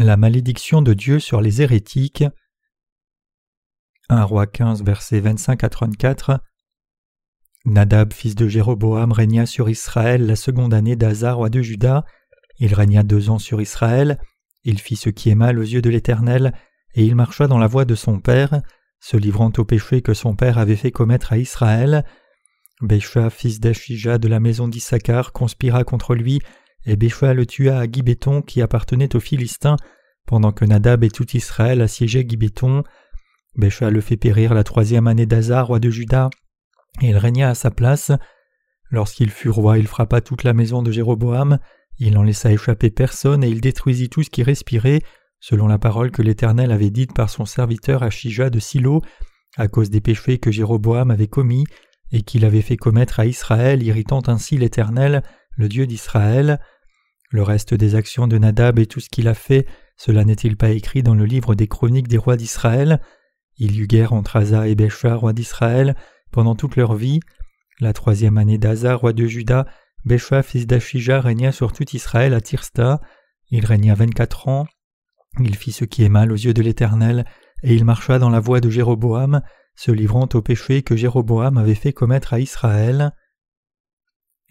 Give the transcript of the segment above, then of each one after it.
La malédiction de Dieu sur les hérétiques. 1 roi 15 versets 25 à 34 Nadab fils de Jéroboam régna sur Israël la seconde année d'Azar roi de Juda. Il régna deux ans sur Israël. Il fit ce qui est mal aux yeux de l'Éternel, et il marcha dans la voie de son père, se livrant au péché que son père avait fait commettre à Israël. Bécha, fils d'Achija de la maison d'Issachar, conspira contre lui et Béchoua le tua à Gibéton qui appartenait aux Philistins, pendant que Nadab et tout Israël assiégeaient Gibéton. Béchoua le fait périr la troisième année d'Azar, roi de Juda, et il régna à sa place. Lorsqu'il fut roi, il frappa toute la maison de Jéroboam, il n'en laissa échapper personne et il détruisit tout ce qui respirait, selon la parole que l'Éternel avait dite par son serviteur Achija de Silo, à cause des péchés que Jéroboam avait commis et qu'il avait fait commettre à Israël, irritant ainsi l'Éternel, le Dieu d'Israël. Le reste des actions de Nadab et tout ce qu'il a fait, cela n'est-il pas écrit dans le livre des chroniques des rois d'Israël? Il y eut guerre entre Asa et Bécha, roi d'Israël, pendant toute leur vie. La troisième année d'Asa, roi de Juda, Bécha, fils d'Achija, régna sur tout Israël à Tirsta. Il régna vingt-quatre ans. Il fit ce qui est mal aux yeux de l'Éternel, et il marcha dans la voie de Jéroboam, se livrant au péché que Jéroboam avait fait commettre à Israël.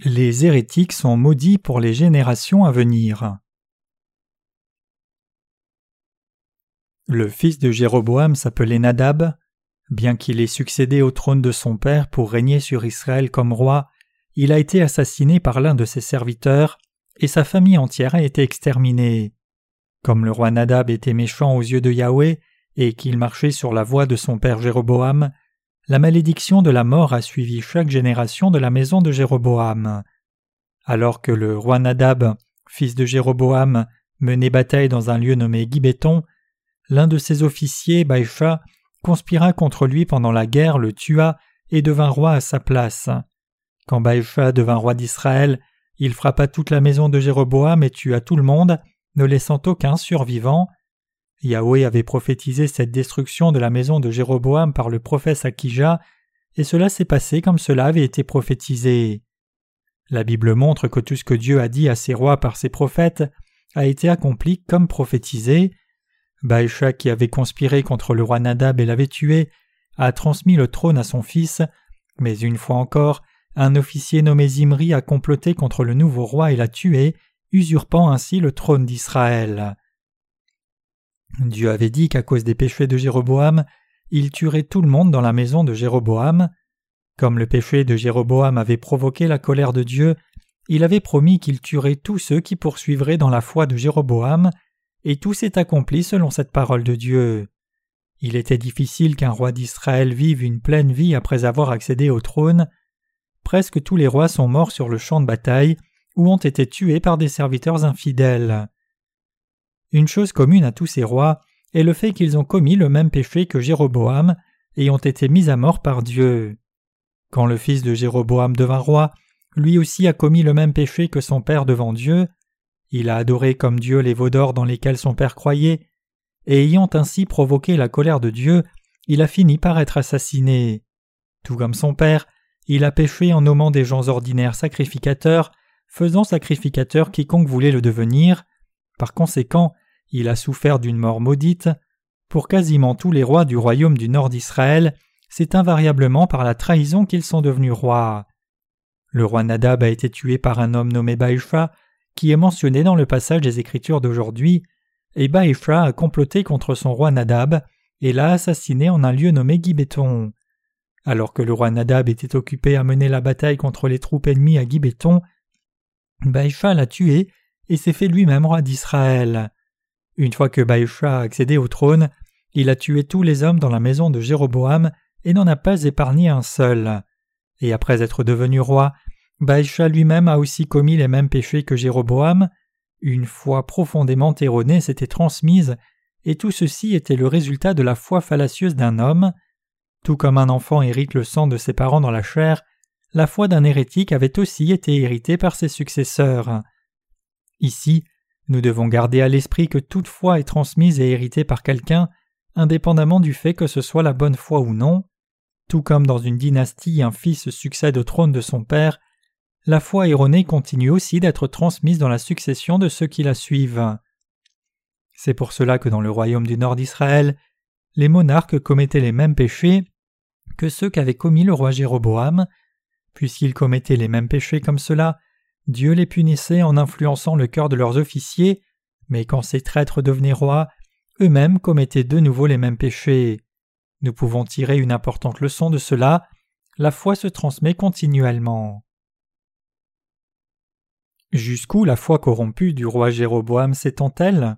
Les hérétiques sont maudits pour les générations à venir. Le fils de Jéroboam s'appelait Nadab. Bien qu'il ait succédé au trône de son père pour régner sur Israël comme roi, il a été assassiné par l'un de ses serviteurs, et sa famille entière a été exterminée. Comme le roi Nadab était méchant aux yeux de Yahweh, et qu'il marchait sur la voie de son père Jéroboam, la malédiction de la mort a suivi chaque génération de la maison de Jéroboam. Alors que le roi Nadab, fils de Jéroboam, menait bataille dans un lieu nommé Gibéton, l'un de ses officiers, Baïcha, conspira contre lui pendant la guerre, le tua et devint roi à sa place. Quand Baïcha devint roi d'Israël, il frappa toute la maison de Jéroboam et tua tout le monde, ne laissant aucun survivant. Yahweh avait prophétisé cette destruction de la maison de Jéroboam par le prophète Akija, et cela s'est passé comme cela avait été prophétisé. La Bible montre que tout ce que Dieu a dit à ses rois par ses prophètes a été accompli comme prophétisé. Baïcha, qui avait conspiré contre le roi Nadab et l'avait tué, a transmis le trône à son fils, mais une fois encore, un officier nommé Zimri a comploté contre le nouveau roi et l'a tué, usurpant ainsi le trône d'Israël. Dieu avait dit qu'à cause des péchés de Jéroboam, il tuerait tout le monde dans la maison de Jéroboam. Comme le péché de Jéroboam avait provoqué la colère de Dieu, il avait promis qu'il tuerait tous ceux qui poursuivraient dans la foi de Jéroboam, et tout s'est accompli selon cette parole de Dieu. Il était difficile qu'un roi d'Israël vive une pleine vie après avoir accédé au trône. Presque tous les rois sont morts sur le champ de bataille ou ont été tués par des serviteurs infidèles. Une chose commune à tous ces rois est le fait qu'ils ont commis le même péché que Jéroboam et ont été mis à mort par Dieu. Quand le fils de Jéroboam devint roi, lui aussi a commis le même péché que son père devant Dieu. Il a adoré comme Dieu les veaux d'or dans lesquels son père croyait, et ayant ainsi provoqué la colère de Dieu, il a fini par être assassiné. Tout comme son père, il a péché en nommant des gens ordinaires sacrificateurs, faisant sacrificateur quiconque voulait le devenir, par conséquent, il a souffert d'une mort maudite. Pour quasiment tous les rois du royaume du nord d'Israël, c'est invariablement par la trahison qu'ils sont devenus rois. Le roi Nadab a été tué par un homme nommé Baïcha, qui est mentionné dans le passage des Écritures d'aujourd'hui, et Baïcha a comploté contre son roi Nadab et l'a assassiné en un lieu nommé Gibéton. Alors que le roi Nadab était occupé à mener la bataille contre les troupes ennemies à Gibéton, Baïcha l'a tué et s'est fait lui-même roi d'Israël. Une fois que Baïcha a accédé au trône, il a tué tous les hommes dans la maison de Jéroboam et n'en a pas épargné un seul. Et après être devenu roi, Baïcha lui-même a aussi commis les mêmes péchés que Jéroboam. Une foi profondément erronée s'était transmise, et tout ceci était le résultat de la foi fallacieuse d'un homme. Tout comme un enfant hérite le sang de ses parents dans la chair, la foi d'un hérétique avait aussi été héritée par ses successeurs. Ici, nous devons garder à l'esprit que toute foi est transmise et héritée par quelqu'un, indépendamment du fait que ce soit la bonne foi ou non. Tout comme dans une dynastie un fils succède au trône de son père, la foi erronée continue aussi d'être transmise dans la succession de ceux qui la suivent. C'est pour cela que dans le royaume du nord d'Israël, les monarques commettaient les mêmes péchés que ceux qu'avait commis le roi Jéroboam. Puisqu'ils commettaient les mêmes péchés comme cela, Dieu les punissait en influençant le cœur de leurs officiers, mais quand ces traîtres devenaient rois, eux-mêmes commettaient de nouveau les mêmes péchés. Nous pouvons tirer une importante leçon de cela. La foi se transmet continuellement. Jusqu'où la foi corrompue du roi Jéroboam s'étend-elle?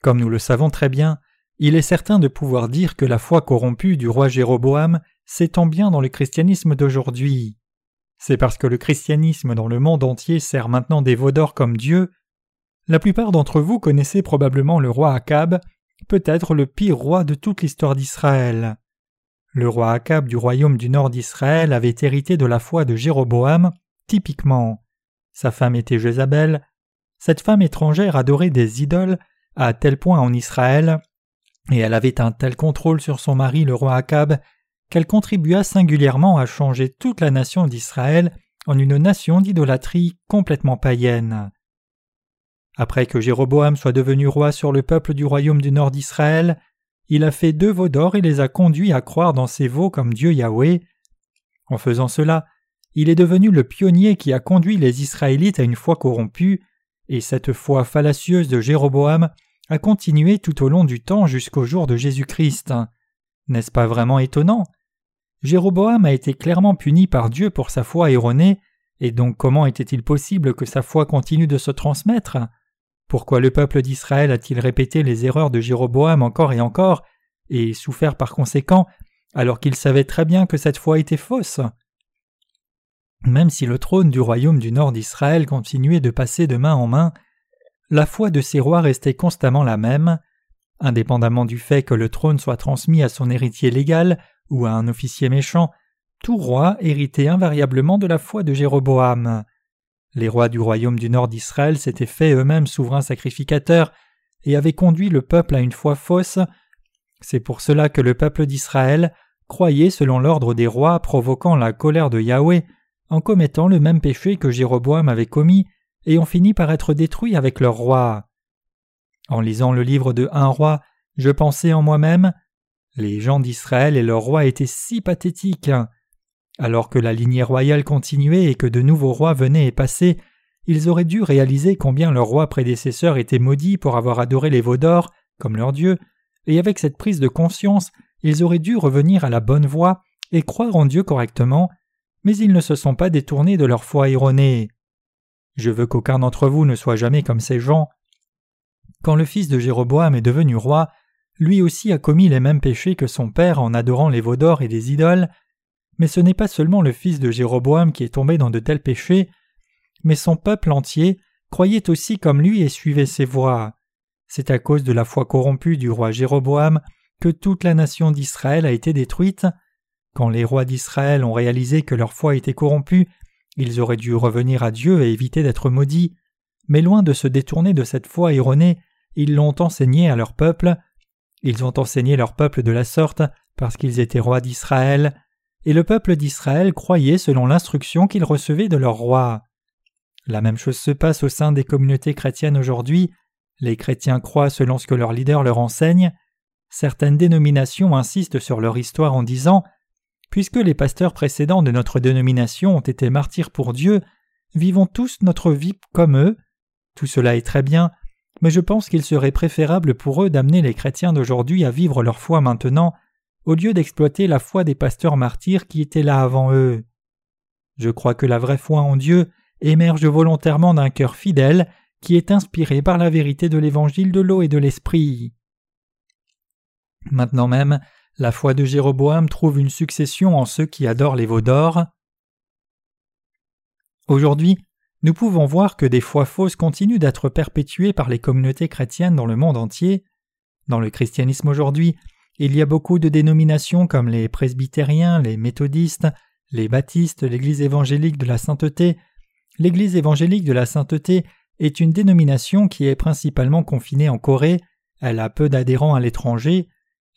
Comme nous le savons très bien, il est certain de pouvoir dire que la foi corrompue du roi Jéroboam s'étend bien dans le christianisme d'aujourd'hui. C'est parce que le christianisme dans le monde entier sert maintenant des veaux comme Dieu. La plupart d'entre vous connaissez probablement le roi Akab, peut-être le pire roi de toute l'histoire d'Israël. Le roi Akab du royaume du nord d'Israël avait hérité de la foi de Jéroboam, typiquement. Sa femme était Jézabel. Cette femme étrangère adorait des idoles à tel point en Israël, et elle avait un tel contrôle sur son mari le roi Akab qu'elle contribua singulièrement à changer toute la nation d'Israël en une nation d'idolâtrie complètement païenne. Après que Jéroboam soit devenu roi sur le peuple du royaume du nord d'Israël, il a fait deux veaux d'or et les a conduits à croire dans ces veaux comme Dieu Yahweh. En faisant cela, il est devenu le pionnier qui a conduit les Israélites à une foi corrompue, et cette foi fallacieuse de Jéroboam a continué tout au long du temps jusqu'au jour de Jésus-Christ. N'est-ce pas vraiment étonnant? Jéroboam a été clairement puni par Dieu pour sa foi erronée, et donc comment était-il possible que sa foi continue de se transmettre? Pourquoi le peuple d'Israël a-t-il répété les erreurs de Jéroboam encore et encore, et souffert par conséquent, alors qu'il savait très bien que cette foi était fausse? Même si le trône du royaume du nord d'Israël continuait de passer de main en main, la foi de ces rois restait constamment la même, indépendamment du fait que le trône soit transmis à son héritier légal ou à un officier méchant, tout roi héritait invariablement de la foi de Jéroboam. Les rois du royaume du nord d'Israël s'étaient faits eux-mêmes souverains sacrificateurs et avaient conduit le peuple à une foi fausse. C'est pour cela que le peuple d'Israël croyait selon l'ordre des rois provoquant la colère de Yahweh en commettant le même péché que Jéroboam avait commis et ont fini par être détruits avec leur roi. En lisant le livre de Un roi, je pensais en moi-même les gens d'Israël et leur roi étaient si pathétiques. Alors que la lignée royale continuait et que de nouveaux rois venaient et passaient, ils auraient dû réaliser combien leur roi prédécesseur était maudit pour avoir adoré les veaux comme leur Dieu, et avec cette prise de conscience, ils auraient dû revenir à la bonne voie et croire en Dieu correctement, mais ils ne se sont pas détournés de leur foi erronée. Je veux qu'aucun d'entre vous ne soit jamais comme ces gens. Quand le fils de Jéroboam est devenu roi, lui aussi a commis les mêmes péchés que son père en adorant les veaux d'or et des idoles, mais ce n'est pas seulement le fils de Jéroboam qui est tombé dans de tels péchés, mais son peuple entier croyait aussi comme lui et suivait ses voies. C'est à cause de la foi corrompue du roi Jéroboam que toute la nation d'Israël a été détruite. Quand les rois d'Israël ont réalisé que leur foi était corrompue, ils auraient dû revenir à Dieu et éviter d'être maudits, mais loin de se détourner de cette foi erronée, ils l'ont enseigné à leur peuple, ils ont enseigné leur peuple de la sorte parce qu'ils étaient rois d'Israël, et le peuple d'Israël croyait selon l'instruction qu'ils recevaient de leur roi. La même chose se passe au sein des communautés chrétiennes aujourd'hui. Les chrétiens croient selon ce que leur leader leur enseigne. Certaines dénominations insistent sur leur histoire en disant Puisque les pasteurs précédents de notre dénomination ont été martyrs pour Dieu, vivons tous notre vie comme eux. Tout cela est très bien, mais je pense qu'il serait préférable pour eux d'amener les chrétiens d'aujourd'hui à vivre leur foi maintenant, au lieu d'exploiter la foi des pasteurs martyrs qui étaient là avant eux. Je crois que la vraie foi en Dieu émerge volontairement d'un cœur fidèle qui est inspiré par la vérité de l'évangile de l'eau et de l'esprit. Maintenant même, la foi de Jéroboam trouve une succession en ceux qui adorent les veaux d'or. Aujourd'hui, nous pouvons voir que des foi fausses continuent d'être perpétuées par les communautés chrétiennes dans le monde entier. Dans le christianisme aujourd'hui, il y a beaucoup de dénominations comme les presbytériens, les méthodistes, les baptistes, l'Église évangélique de la sainteté. L'Église évangélique de la sainteté est une dénomination qui est principalement confinée en Corée, elle a peu d'adhérents à l'étranger.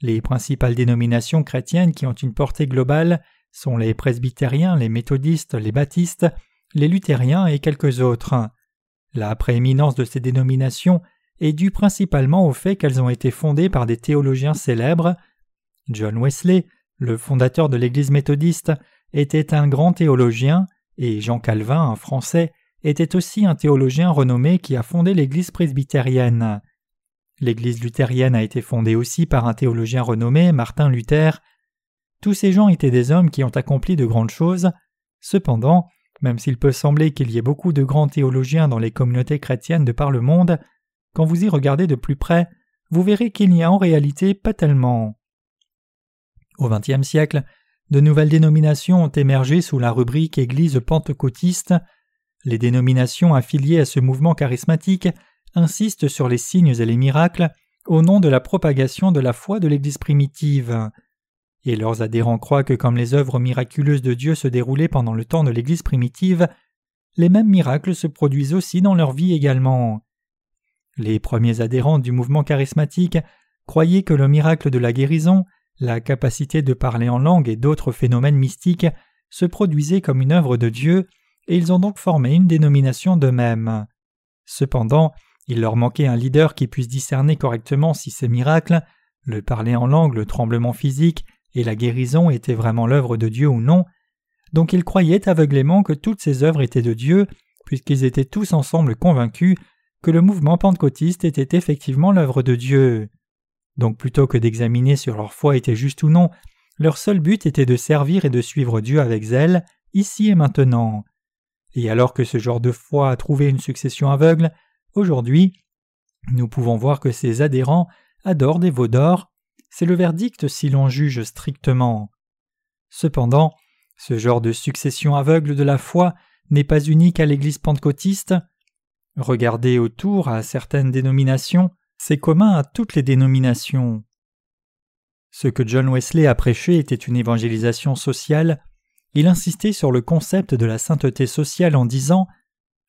Les principales dénominations chrétiennes qui ont une portée globale sont les presbytériens, les méthodistes, les baptistes, les luthériens et quelques autres. La prééminence de ces dénominations est due principalement au fait qu'elles ont été fondées par des théologiens célèbres. John Wesley, le fondateur de l'Église méthodiste, était un grand théologien, et Jean Calvin, un Français, était aussi un théologien renommé qui a fondé l'Église presbytérienne. L'Église luthérienne a été fondée aussi par un théologien renommé, Martin Luther. Tous ces gens étaient des hommes qui ont accompli de grandes choses. Cependant, même s'il peut sembler qu'il y ait beaucoup de grands théologiens dans les communautés chrétiennes de par le monde, quand vous y regardez de plus près, vous verrez qu'il n'y a en réalité pas tellement. Au XXe siècle, de nouvelles dénominations ont émergé sous la rubrique Église pentecôtiste. Les dénominations affiliées à ce mouvement charismatique insistent sur les signes et les miracles au nom de la propagation de la foi de l'Église primitive. Et leurs adhérents croient que comme les œuvres miraculeuses de Dieu se déroulaient pendant le temps de l'Église primitive, les mêmes miracles se produisent aussi dans leur vie également. Les premiers adhérents du mouvement charismatique croyaient que le miracle de la guérison, la capacité de parler en langue et d'autres phénomènes mystiques se produisaient comme une œuvre de Dieu, et ils ont donc formé une dénomination d'eux-mêmes. Cependant, il leur manquait un leader qui puisse discerner correctement si ces miracles, le parler en langue, le tremblement physique et la guérison étaient vraiment l'œuvre de Dieu ou non, donc ils croyaient aveuglément que toutes ces œuvres étaient de Dieu, puisqu'ils étaient tous ensemble convaincus que le mouvement pentecôtiste était effectivement l'œuvre de Dieu. Donc plutôt que d'examiner si leur foi était juste ou non, leur seul but était de servir et de suivre Dieu avec zèle, ici et maintenant. Et alors que ce genre de foi a trouvé une succession aveugle, Aujourd'hui, nous pouvons voir que ces adhérents adorent des veaux. C'est le verdict si l'on juge strictement. Cependant, ce genre de succession aveugle de la foi n'est pas unique à l'Église pentecôtiste. Regardez autour à certaines dénominations, c'est commun à toutes les dénominations. Ce que John Wesley a prêché était une évangélisation sociale. Il insistait sur le concept de la sainteté sociale en disant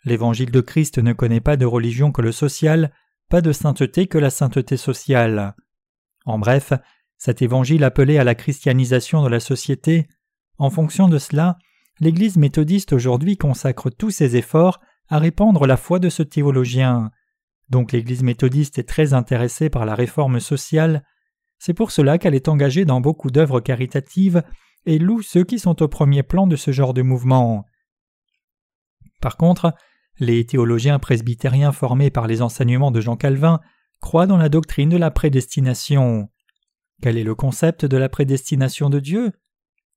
L'évangile de Christ ne connaît pas de religion que le social, pas de sainteté que la sainteté sociale. En bref, cet évangile appelait à la christianisation de la société. En fonction de cela, l'Église méthodiste aujourd'hui consacre tous ses efforts à répandre la foi de ce théologien. Donc l'Église méthodiste est très intéressée par la réforme sociale. C'est pour cela qu'elle est engagée dans beaucoup d'œuvres caritatives et loue ceux qui sont au premier plan de ce genre de mouvement. Par contre, les théologiens presbytériens formés par les enseignements de Jean Calvin croient dans la doctrine de la prédestination. Quel est le concept de la prédestination de Dieu?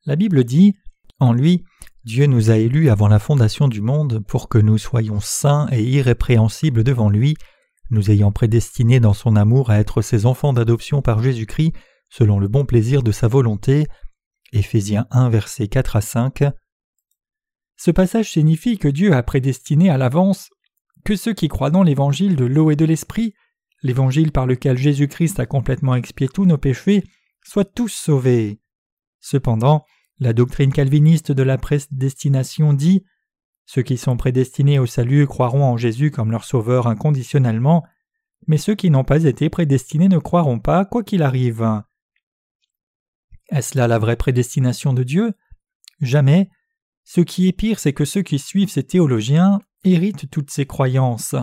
La Bible dit En lui, Dieu nous a élus avant la fondation du monde pour que nous soyons saints et irrépréhensibles devant lui, nous ayant prédestinés dans son amour à être ses enfants d'adoption par Jésus-Christ selon le bon plaisir de sa volonté. Éphésiens 1 versets 4 à 5. Ce passage signifie que Dieu a prédestiné à l'avance que ceux qui croient dans l'évangile de l'eau et de l'esprit, l'évangile par lequel Jésus-Christ a complètement expié tous nos péchés, soient tous sauvés. Cependant, la doctrine calviniste de la prédestination dit Ceux qui sont prédestinés au salut croiront en Jésus comme leur sauveur inconditionnellement, mais ceux qui n'ont pas été prédestinés ne croiront pas quoi qu'il arrive. Est-ce là la vraie prédestination de Dieu? Jamais. Ce qui est pire, c'est que ceux qui suivent ces théologiens héritent toutes ces croyances.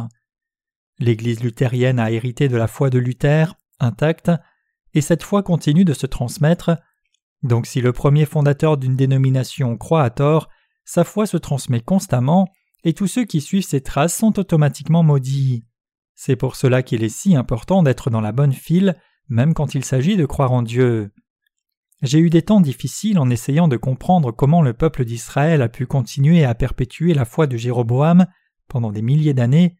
L'Église luthérienne a hérité de la foi de Luther, intacte, et cette foi continue de se transmettre. Donc si le premier fondateur d'une dénomination croit à tort, sa foi se transmet constamment, et tous ceux qui suivent ses traces sont automatiquement maudits. C'est pour cela qu'il est si important d'être dans la bonne file, même quand il s'agit de croire en Dieu. J'ai eu des temps difficiles en essayant de comprendre comment le peuple d'Israël a pu continuer à perpétuer la foi de Jéroboam pendant des milliers d'années.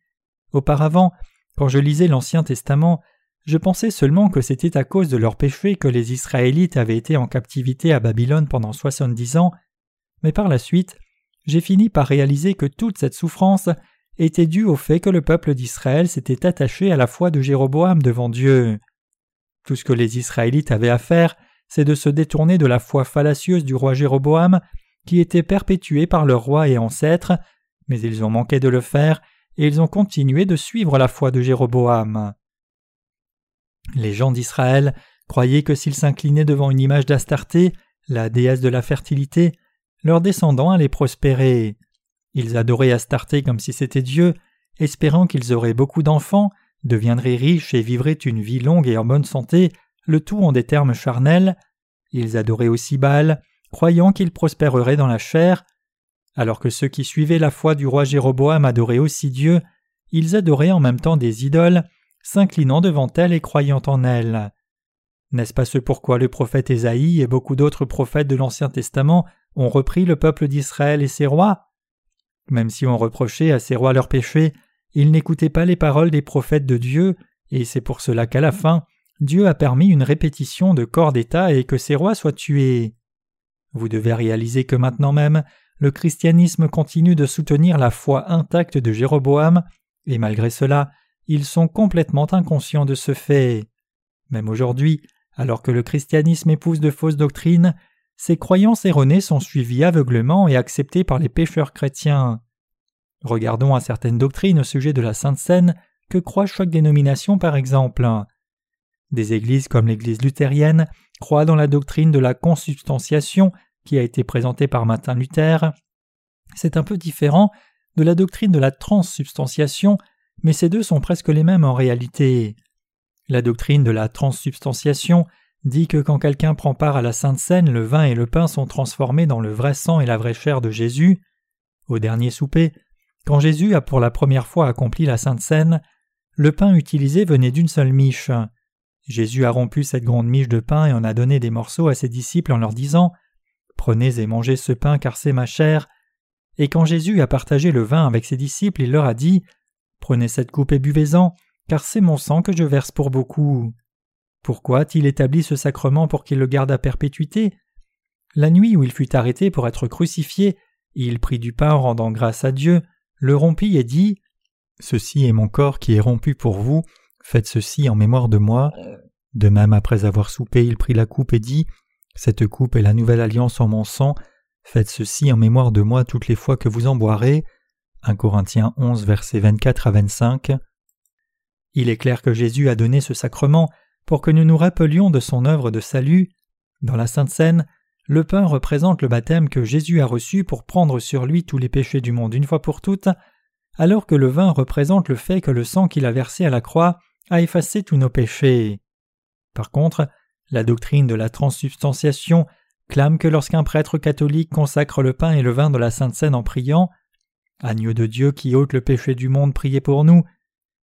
Auparavant, quand je lisais l'Ancien Testament, je pensais seulement que c'était à cause de leurs péchés que les Israélites avaient été en captivité à Babylone pendant soixante-dix ans, mais par la suite, j'ai fini par réaliser que toute cette souffrance était due au fait que le peuple d'Israël s'était attaché à la foi de Jéroboam devant Dieu. Tout ce que les Israélites avaient à faire, c'est de se détourner de la foi fallacieuse du roi Jéroboam, qui était perpétuée par leur roi et ancêtre, mais ils ont manqué de le faire, et ils ont continué de suivre la foi de Jéroboam. Les gens d'Israël croyaient que s'ils s'inclinaient devant une image d'Astarté, la déesse de la fertilité, leurs descendants allaient prospérer. Ils adoraient Astarté comme si c'était Dieu, espérant qu'ils auraient beaucoup d'enfants, deviendraient riches et vivraient une vie longue et en bonne santé, le tout en des termes charnels. Ils adoraient aussi Baal, croyant qu'ils prospéreraient dans la chair. Alors que ceux qui suivaient la foi du roi Jéroboam adoraient aussi Dieu, ils adoraient en même temps des idoles, s'inclinant devant elles et croyant en elles. N'est-ce pas ce pourquoi le prophète Ésaïe et beaucoup d'autres prophètes de l'Ancien Testament ont repris le peuple d'Israël et ses rois? Même si on reprochait à ces rois leurs péchés, ils n'écoutaient pas les paroles des prophètes de Dieu, et c'est pour cela qu'à la fin, Dieu a permis une répétition de corps d'État et que ces rois soient tués. Vous devez réaliser que maintenant même, le christianisme continue de soutenir la foi intacte de Jéroboam, et malgré cela, ils sont complètement inconscients de ce fait. Même aujourd'hui, alors que le christianisme épouse de fausses doctrines, ces croyances erronées sont suivies aveuglement et acceptées par les pécheurs chrétiens. Regardons à certaines doctrines au sujet de la Sainte Seine que croit chaque dénomination par exemple. Des églises comme l'Église luthérienne croient dans la doctrine de la consubstantiation qui a été présentée par Martin Luther. C'est un peu différent de la doctrine de la transsubstantiation, mais ces deux sont presque les mêmes en réalité. La doctrine de la transsubstantiation dit que quand quelqu'un prend part à la Sainte Seine, le vin et le pain sont transformés dans le vrai sang et la vraie chair de Jésus. Au dernier souper, quand Jésus a pour la première fois accompli la Sainte Seine, le pain utilisé venait d'une seule miche. Jésus a rompu cette grande miche de pain et en a donné des morceaux à ses disciples en leur disant Prenez et mangez ce pain car c'est ma chair. Et quand Jésus a partagé le vin avec ses disciples, il leur a dit Prenez cette coupe et buvez-en, car c'est mon sang que je verse pour beaucoup. Pourquoi a-t-il établi ce sacrement pour qu'il le garde à perpétuité? La nuit où il fut arrêté pour être crucifié, il prit du pain en rendant grâce à Dieu, le rompit et dit Ceci est mon corps qui est rompu pour vous, faites ceci en mémoire de moi. De même, après avoir soupé, il prit la coupe et dit Cette coupe est la nouvelle alliance en mon sang, faites ceci en mémoire de moi toutes les fois que vous en boirez. 1 Corinthiens 11, versets 24 à 25. Il est clair que Jésus a donné ce sacrement pour que nous nous rappelions de son œuvre de salut. Dans la Sainte Seine, le pain représente le baptême que Jésus a reçu pour prendre sur lui tous les péchés du monde une fois pour toutes, alors que le vin représente le fait que le sang qu'il a versé à la croix a effacé tous nos péchés. Par contre, la doctrine de la transsubstantiation clame que lorsqu'un prêtre catholique consacre le pain et le vin de la Sainte Seine en priant Agneau de Dieu qui ôte le péché du monde, priez pour nous,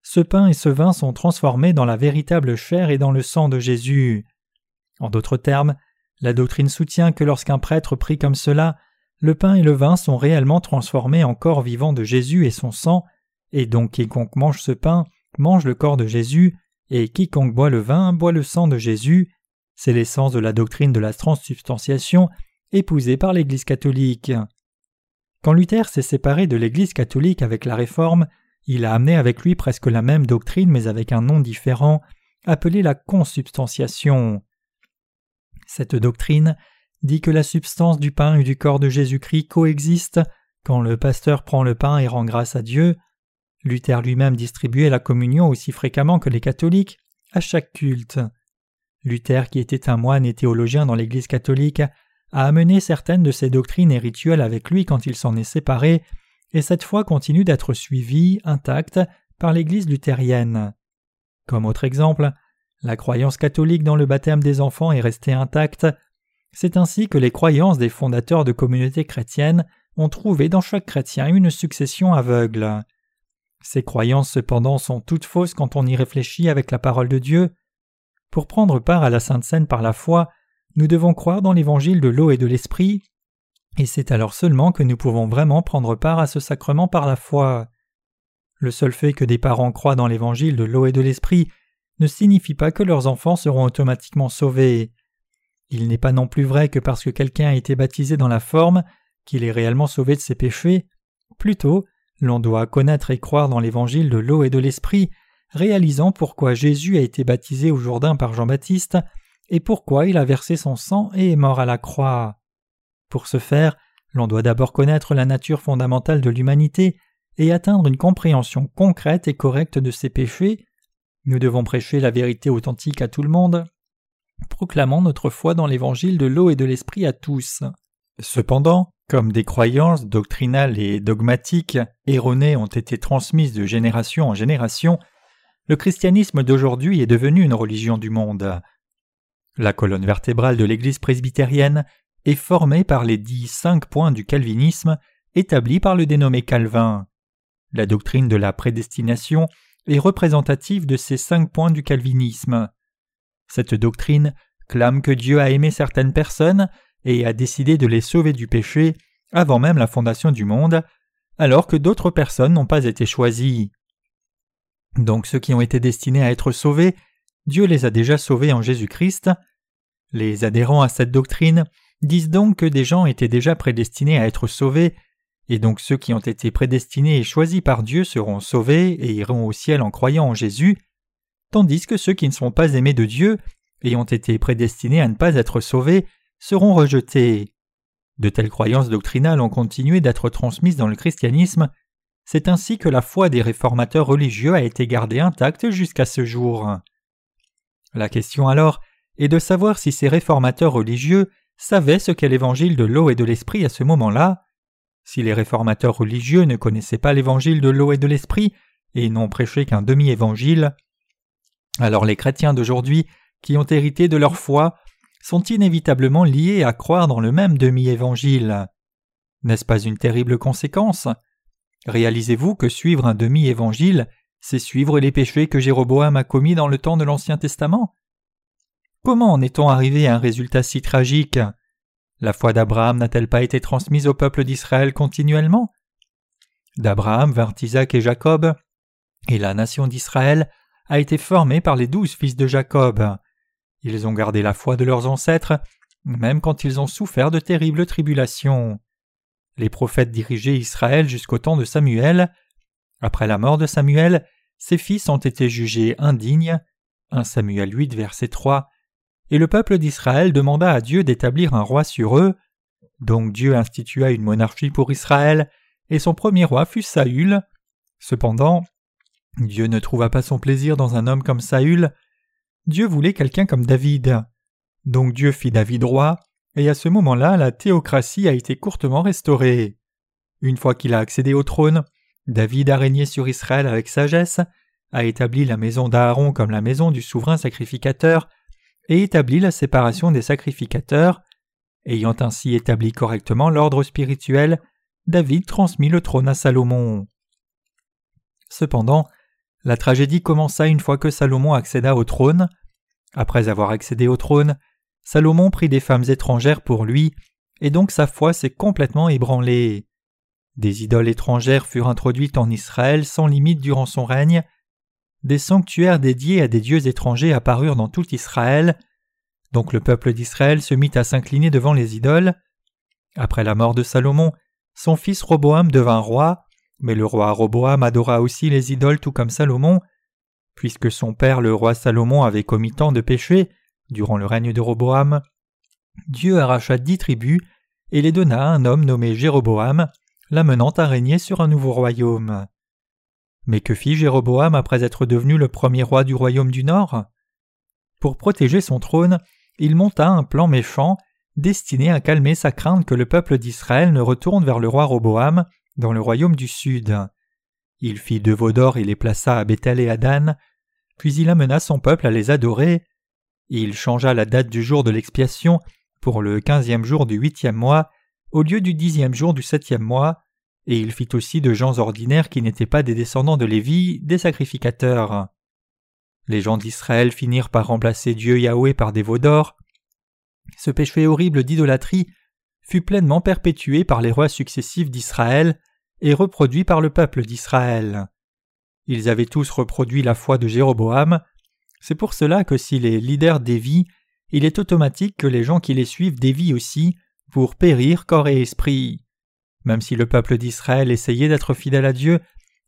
ce pain et ce vin sont transformés dans la véritable chair et dans le sang de Jésus. En d'autres termes, la doctrine soutient que lorsqu'un prêtre prie comme cela, le pain et le vin sont réellement transformés en corps vivant de Jésus et son sang, et donc quiconque mange ce pain mange le corps de Jésus, et quiconque boit le vin boit le sang de Jésus. C'est l'essence de la doctrine de la transsubstantiation épousée par l'Église catholique. Quand Luther s'est séparé de l'Église catholique avec la Réforme, il a amené avec lui presque la même doctrine mais avec un nom différent, appelé la consubstantiation. Cette doctrine dit que la substance du pain et du corps de Jésus-Christ coexistent quand le pasteur prend le pain et rend grâce à Dieu. Luther lui-même distribuait la communion aussi fréquemment que les catholiques à chaque culte. Luther, qui était un moine et théologien dans l'Église catholique, a amené certaines de ses doctrines et rituels avec lui quand il s'en est séparé et cette foi continue d'être suivie, intacte, par l'Église luthérienne. Comme autre exemple, la croyance catholique dans le baptême des enfants est restée intacte. C'est ainsi que les croyances des fondateurs de communautés chrétiennes ont trouvé dans chaque chrétien une succession aveugle. Ces croyances cependant sont toutes fausses quand on y réfléchit avec la parole de Dieu. Pour prendre part à la Sainte Seine par la foi, nous devons croire dans l'évangile de l'eau et de l'esprit, et c'est alors seulement que nous pouvons vraiment prendre part à ce sacrement par la foi. Le seul fait que des parents croient dans l'évangile de l'eau et de l'esprit ne signifie pas que leurs enfants seront automatiquement sauvés. Il n'est pas non plus vrai que parce que quelqu'un a été baptisé dans la forme, qu'il est réellement sauvé de ses péchés. Plutôt, l'on doit connaître et croire dans l'évangile de l'eau et de l'esprit, réalisant pourquoi Jésus a été baptisé au Jourdain par Jean-Baptiste et pourquoi il a versé son sang et est mort à la croix. Pour ce faire, l'on doit d'abord connaître la nature fondamentale de l'humanité et atteindre une compréhension concrète et correcte de ses péchés. Nous devons prêcher la vérité authentique à tout le monde, proclamant notre foi dans l'évangile de l'eau et de l'esprit à tous. Cependant, Comme des croyances doctrinales et dogmatiques erronées ont été transmises de génération en génération, le christianisme d'aujourd'hui est devenu une religion du monde. La colonne vertébrale de l'Église presbytérienne est formée par les dix cinq points du calvinisme établis par le dénommé Calvin. La doctrine de la prédestination est représentative de ces cinq points du calvinisme. Cette doctrine clame que Dieu a aimé certaines personnes et a décidé de les sauver du péché avant même la fondation du monde, alors que d'autres personnes n'ont pas été choisies. Donc ceux qui ont été destinés à être sauvés, Dieu les a déjà sauvés en Jésus-Christ. Les adhérents à cette doctrine disent donc que des gens étaient déjà prédestinés à être sauvés, et donc ceux qui ont été prédestinés et choisis par Dieu seront sauvés et iront au ciel en croyant en Jésus, tandis que ceux qui ne sont pas aimés de Dieu et ont été prédestinés à ne pas être sauvés seront rejetés. De telles croyances doctrinales ont continué d'être transmises dans le christianisme, c'est ainsi que la foi des réformateurs religieux a été gardée intacte jusqu'à ce jour. La question alors est de savoir si ces réformateurs religieux savaient ce qu'est l'évangile de l'eau et de l'esprit à ce moment-là. Si les réformateurs religieux ne connaissaient pas l'évangile de l'eau et de l'esprit et n'ont prêché qu'un demi-évangile, alors les chrétiens d'aujourd'hui qui ont hérité de leur foi sont inévitablement liés à croire dans le même demi-évangile. N'est-ce pas une terrible conséquence? Réalisez-vous que suivre un demi-évangile, c'est suivre les péchés que Jéroboam a commis dans le temps de l'Ancien Testament? Comment en est-on arrivé à un résultat si tragique? La foi d'Abraham n'a-t-elle pas été transmise au peuple d'Israël continuellement? D'Abraham vinrent Isaac et Jacob, et la nation d'Israël a été formée par les douze fils de Jacob. Ils ont gardé la foi de leurs ancêtres, même quand ils ont souffert de terribles tribulations. Les prophètes dirigeaient Israël jusqu'au temps de Samuel. Après la mort de Samuel, ses fils ont été jugés indignes. 1 Samuel 8, verset 3. Et le peuple d'Israël demanda à Dieu d'établir un roi sur eux. Donc Dieu institua une monarchie pour Israël, et son premier roi fut Saül. Cependant, Dieu ne trouva pas son plaisir dans un homme comme Saül, Dieu voulait quelqu'un comme David. Donc Dieu fit David roi, et à ce moment-là la théocratie a été courtement restaurée. Une fois qu'il a accédé au trône, David a régné sur Israël avec sagesse, a établi la maison d'Aaron comme la maison du souverain sacrificateur, et établi la séparation des sacrificateurs. Ayant ainsi établi correctement l'ordre spirituel, David transmit le trône à Salomon. Cependant, la tragédie commença une fois que Salomon accéda au trône. Après avoir accédé au trône, Salomon prit des femmes étrangères pour lui, et donc sa foi s'est complètement ébranlée. Des idoles étrangères furent introduites en Israël sans limite durant son règne. Des sanctuaires dédiés à des dieux étrangers apparurent dans tout Israël. Donc le peuple d'Israël se mit à s'incliner devant les idoles. Après la mort de Salomon, son fils Roboam devint roi, mais le roi Roboam adora aussi les idoles tout comme Salomon. Puisque son père le roi Salomon avait commis tant de péchés durant le règne de Roboam, Dieu arracha dix tribus et les donna à un homme nommé Jéroboam, l'amenant à régner sur un nouveau royaume. Mais que fit Jéroboam après être devenu le premier roi du royaume du Nord? Pour protéger son trône, il monta un plan méchant destiné à calmer sa crainte que le peuple d'Israël ne retourne vers le roi Roboam dans le royaume du sud. Il fit deux veaux d'or et les plaça à Bethel et à Dan, puis il amena son peuple à les adorer. Il changea la date du jour de l'expiation pour le quinzième jour du huitième mois au lieu du dixième jour du septième mois, et il fit aussi de gens ordinaires qui n'étaient pas des descendants de Lévi des sacrificateurs. Les gens d'Israël finirent par remplacer Dieu Yahweh par des veaux d'or. Ce péché horrible d'idolâtrie fut pleinement perpétué par les rois successifs d'Israël et reproduit par le peuple d'Israël. Ils avaient tous reproduit la foi de Jéroboam. C'est pour cela que si les leaders dévient, il est automatique que les gens qui les suivent dévient aussi, pour périr corps et esprit. Même si le peuple d'Israël essayait d'être fidèle à Dieu,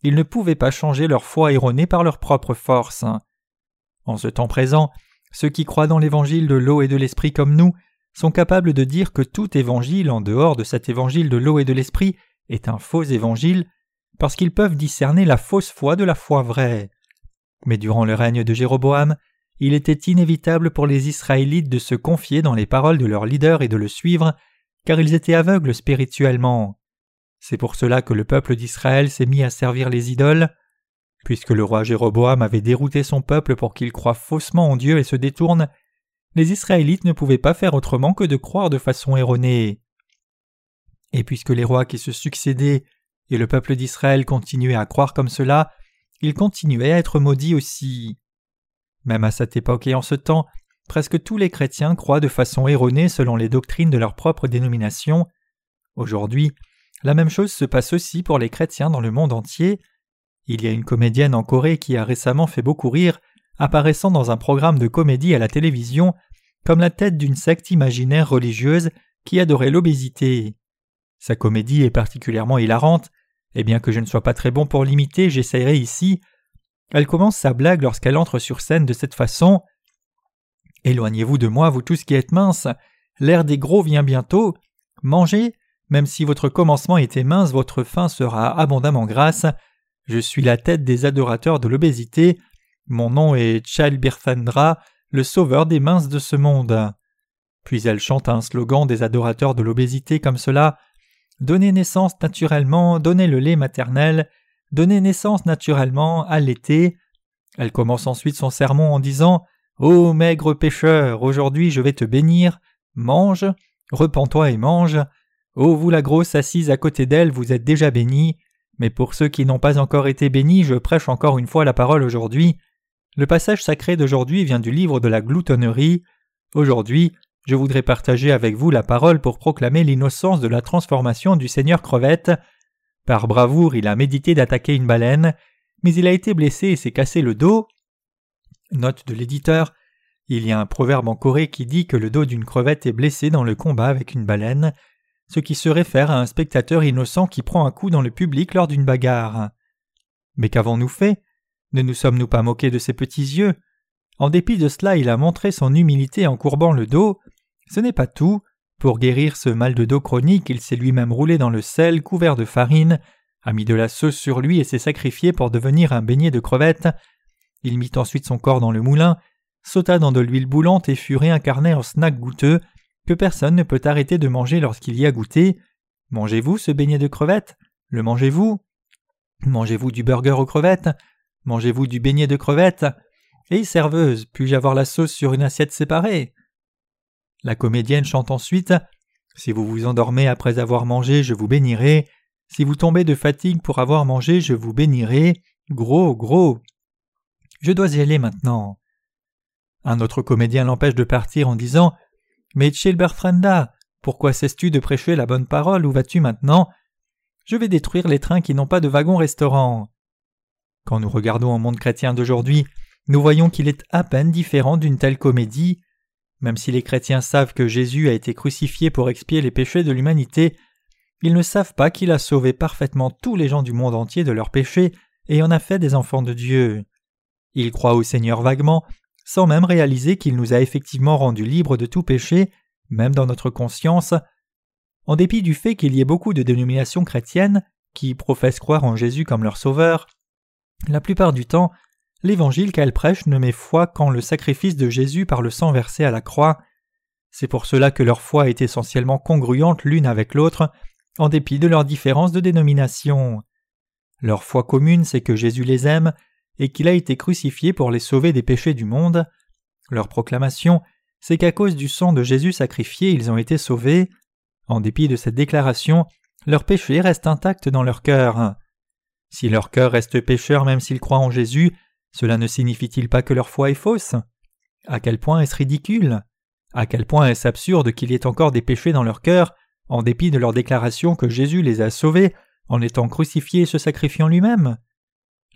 ils ne pouvaient pas changer leur foi erronée par leur propre force. En ce temps présent, ceux qui croient dans l'évangile de l'eau et de l'esprit comme nous sont capables de dire que tout évangile en dehors de cet évangile de l'eau et de l'esprit est un faux évangile, parce qu'ils peuvent discerner la fausse foi de la foi vraie. Mais durant le règne de Jéroboam, il était inévitable pour les Israélites de se confier dans les paroles de leur leader et de le suivre, car ils étaient aveugles spirituellement. C'est pour cela que le peuple d'Israël s'est mis à servir les idoles. Puisque le roi Jéroboam avait dérouté son peuple pour qu'il croie faussement en Dieu et se détourne, les Israélites ne pouvaient pas faire autrement que de croire de façon erronée. Et puisque les rois qui se succédaient et le peuple d'Israël continuaient à croire comme cela, ils continuaient à être maudits aussi. Même à cette époque et en ce temps, presque tous les chrétiens croient de façon erronée selon les doctrines de leur propre dénomination. Aujourd'hui, la même chose se passe aussi pour les chrétiens dans le monde entier. Il y a une comédienne en Corée qui a récemment fait beaucoup rire, apparaissant dans un programme de comédie à la télévision comme la tête d'une secte imaginaire religieuse qui adorait l'obésité. Sa comédie est particulièrement hilarante, et bien que je ne sois pas très bon pour l'imiter, j'essayerai ici. Elle commence sa blague lorsqu'elle entre sur scène de cette façon. Éloignez-vous de moi, vous tous qui êtes minces. L'air des gros vient bientôt. Mangez. Même si votre commencement était mince, votre fin sera abondamment grasse. Je suis la tête des adorateurs de l'obésité. Mon nom est Chal Birfandra, le sauveur des minces de ce monde. Puis elle chante un slogan des adorateurs de l'obésité comme cela. Donnez naissance naturellement, donnez le lait maternel, donnez naissance naturellement, l'été. Elle commence ensuite son sermon en disant Ô maigre pécheur, aujourd'hui je vais te bénir, mange, repens-toi et mange. Ô vous la grosse assise à côté d'elle, vous êtes déjà bénie. Mais pour ceux qui n'ont pas encore été bénis, je prêche encore une fois la parole aujourd'hui. Le passage sacré d'aujourd'hui vient du livre de la gloutonnerie. Aujourd'hui, je voudrais partager avec vous la parole pour proclamer l'innocence de la transformation du Seigneur Crevette. Par bravoure, il a médité d'attaquer une baleine, mais il a été blessé et s'est cassé le dos. Note de l'éditeur il y a un proverbe en Corée qui dit que le dos d'une crevette est blessé dans le combat avec une baleine, ce qui se réfère à un spectateur innocent qui prend un coup dans le public lors d'une bagarre. Mais qu'avons-nous fait? Ne nous sommes-nous pas moqués de ses petits yeux? En dépit de cela, il a montré son humilité en courbant le dos. Ce n'est pas tout. Pour guérir ce mal de dos chronique, il s'est lui-même roulé dans le sel couvert de farine, a mis de la sauce sur lui et s'est sacrifié pour devenir un beignet de crevettes. Il mit ensuite son corps dans le moulin, sauta dans de l'huile boulante et fut réincarné en snack goûteux que personne ne peut arrêter de manger lorsqu'il y a goûté. Mangez-vous ce beignet de crevettes? Le mangez-vous? Mangez-vous du burger aux crevettes? Mangez-vous du beignet de crevettes? Et serveuse, puis-je avoir la sauce sur une assiette séparée? La comédienne chante ensuite Si vous vous endormez après avoir mangé, je vous bénirai. Si vous tombez de fatigue pour avoir mangé, je vous bénirai. Gros, gros. Je dois y aller maintenant. Un autre comédien l'empêche de partir en disant Mais Bertranda, pourquoi cesses-tu de prêcher la bonne parole? Où vas-tu maintenant? Je vais détruire les trains qui n'ont pas de wagon-restaurant. Quand nous regardons au monde chrétien d'aujourd'hui, nous voyons qu'il est à peine différent d'une telle comédie. Même si les chrétiens savent que Jésus a été crucifié pour expier les péchés de l'humanité, ils ne savent pas qu'il a sauvé parfaitement tous les gens du monde entier de leurs péchés et en a fait des enfants de Dieu. Ils croient au Seigneur vaguement, sans même réaliser qu'il nous a effectivement rendus libres de tout péché, même dans notre conscience. En dépit du fait qu'il y ait beaucoup de dénominations chrétiennes qui professent croire en Jésus comme leur sauveur, la plupart du temps, l'évangile qu'elle prêche ne met foi qu'en le sacrifice de Jésus par le sang versé à la croix. C'est pour cela que leur foi est essentiellement congruente l'une avec l'autre, en dépit de leurs différences de dénomination. Leur foi commune, c'est que Jésus les aime et qu'il a été crucifié pour les sauver des péchés du monde. Leur proclamation, c'est qu'à cause du sang de Jésus sacrifié, ils ont été sauvés. En dépit de cette déclaration, leurs péchés restent intacts dans leur cœur. Si leur cœur reste pécheur même s'ils croient en Jésus, cela ne signifie-t-il pas que leur foi est fausse? À quel point est-ce ridicule? À quel point est-ce absurde qu'il y ait encore des péchés dans leur cœur, en dépit de leur déclaration que Jésus les a sauvés en étant crucifié et se sacrifiant lui-même?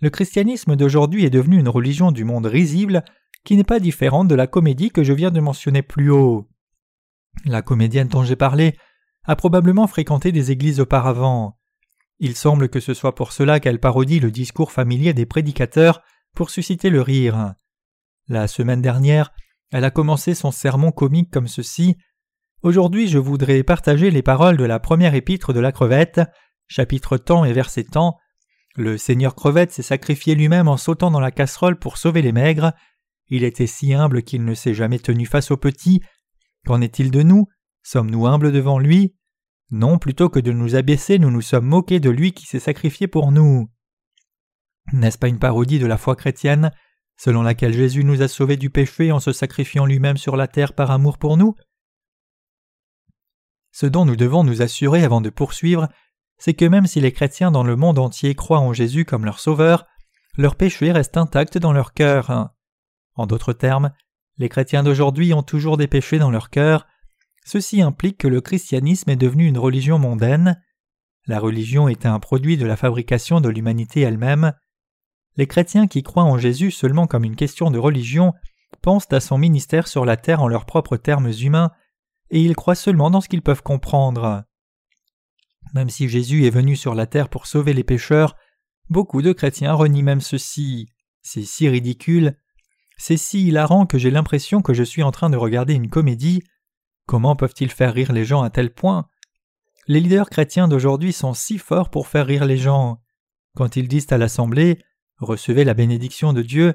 Le christianisme d'aujourd'hui est devenu une religion du monde risible qui n'est pas différente de la comédie que je viens de mentionner plus haut. La comédienne dont j'ai parlé a probablement fréquenté des églises auparavant. Il semble que ce soit pour cela qu'elle parodie le discours familier des prédicateurs pour susciter le rire. La semaine dernière, elle a commencé son sermon comique comme ceci. Aujourd'hui, je voudrais partager les paroles de la première épître de la crevette, chapitre temps et verset temps. Le Seigneur crevette s'est sacrifié lui-même en sautant dans la casserole pour sauver les maigres. Il était si humble qu'il ne s'est jamais tenu face aux petits. Qu'en est-il de nous? Sommes-nous humbles devant lui? Non, plutôt que de nous abaisser, nous nous sommes moqués de lui qui s'est sacrifié pour nous. N'est-ce pas une parodie de la foi chrétienne, selon laquelle Jésus nous a sauvés du péché en se sacrifiant lui-même sur la terre par amour pour nous? Ce dont nous devons nous assurer avant de poursuivre, c'est que même si les chrétiens dans le monde entier croient en Jésus comme leur sauveur, leur péché reste intact dans leur cœur. En d'autres termes, les chrétiens d'aujourd'hui ont toujours des péchés dans leur cœur. Ceci implique que le christianisme est devenu une religion mondaine. La religion est un produit de la fabrication de l'humanité elle-même. Les chrétiens qui croient en Jésus seulement comme une question de religion pensent à son ministère sur la terre en leurs propres termes humains, et ils croient seulement dans ce qu'ils peuvent comprendre. Même si Jésus est venu sur la terre pour sauver les pécheurs, beaucoup de chrétiens renient même ceci. C'est si ridicule. C'est si hilarant que j'ai l'impression que je suis en train de regarder une comédie. Comment peuvent-ils faire rire les gens à tel point? Les leaders chrétiens d'aujourd'hui sont si forts pour faire rire les gens. Quand ils disent à l'Assemblée Recevez la bénédiction de Dieu,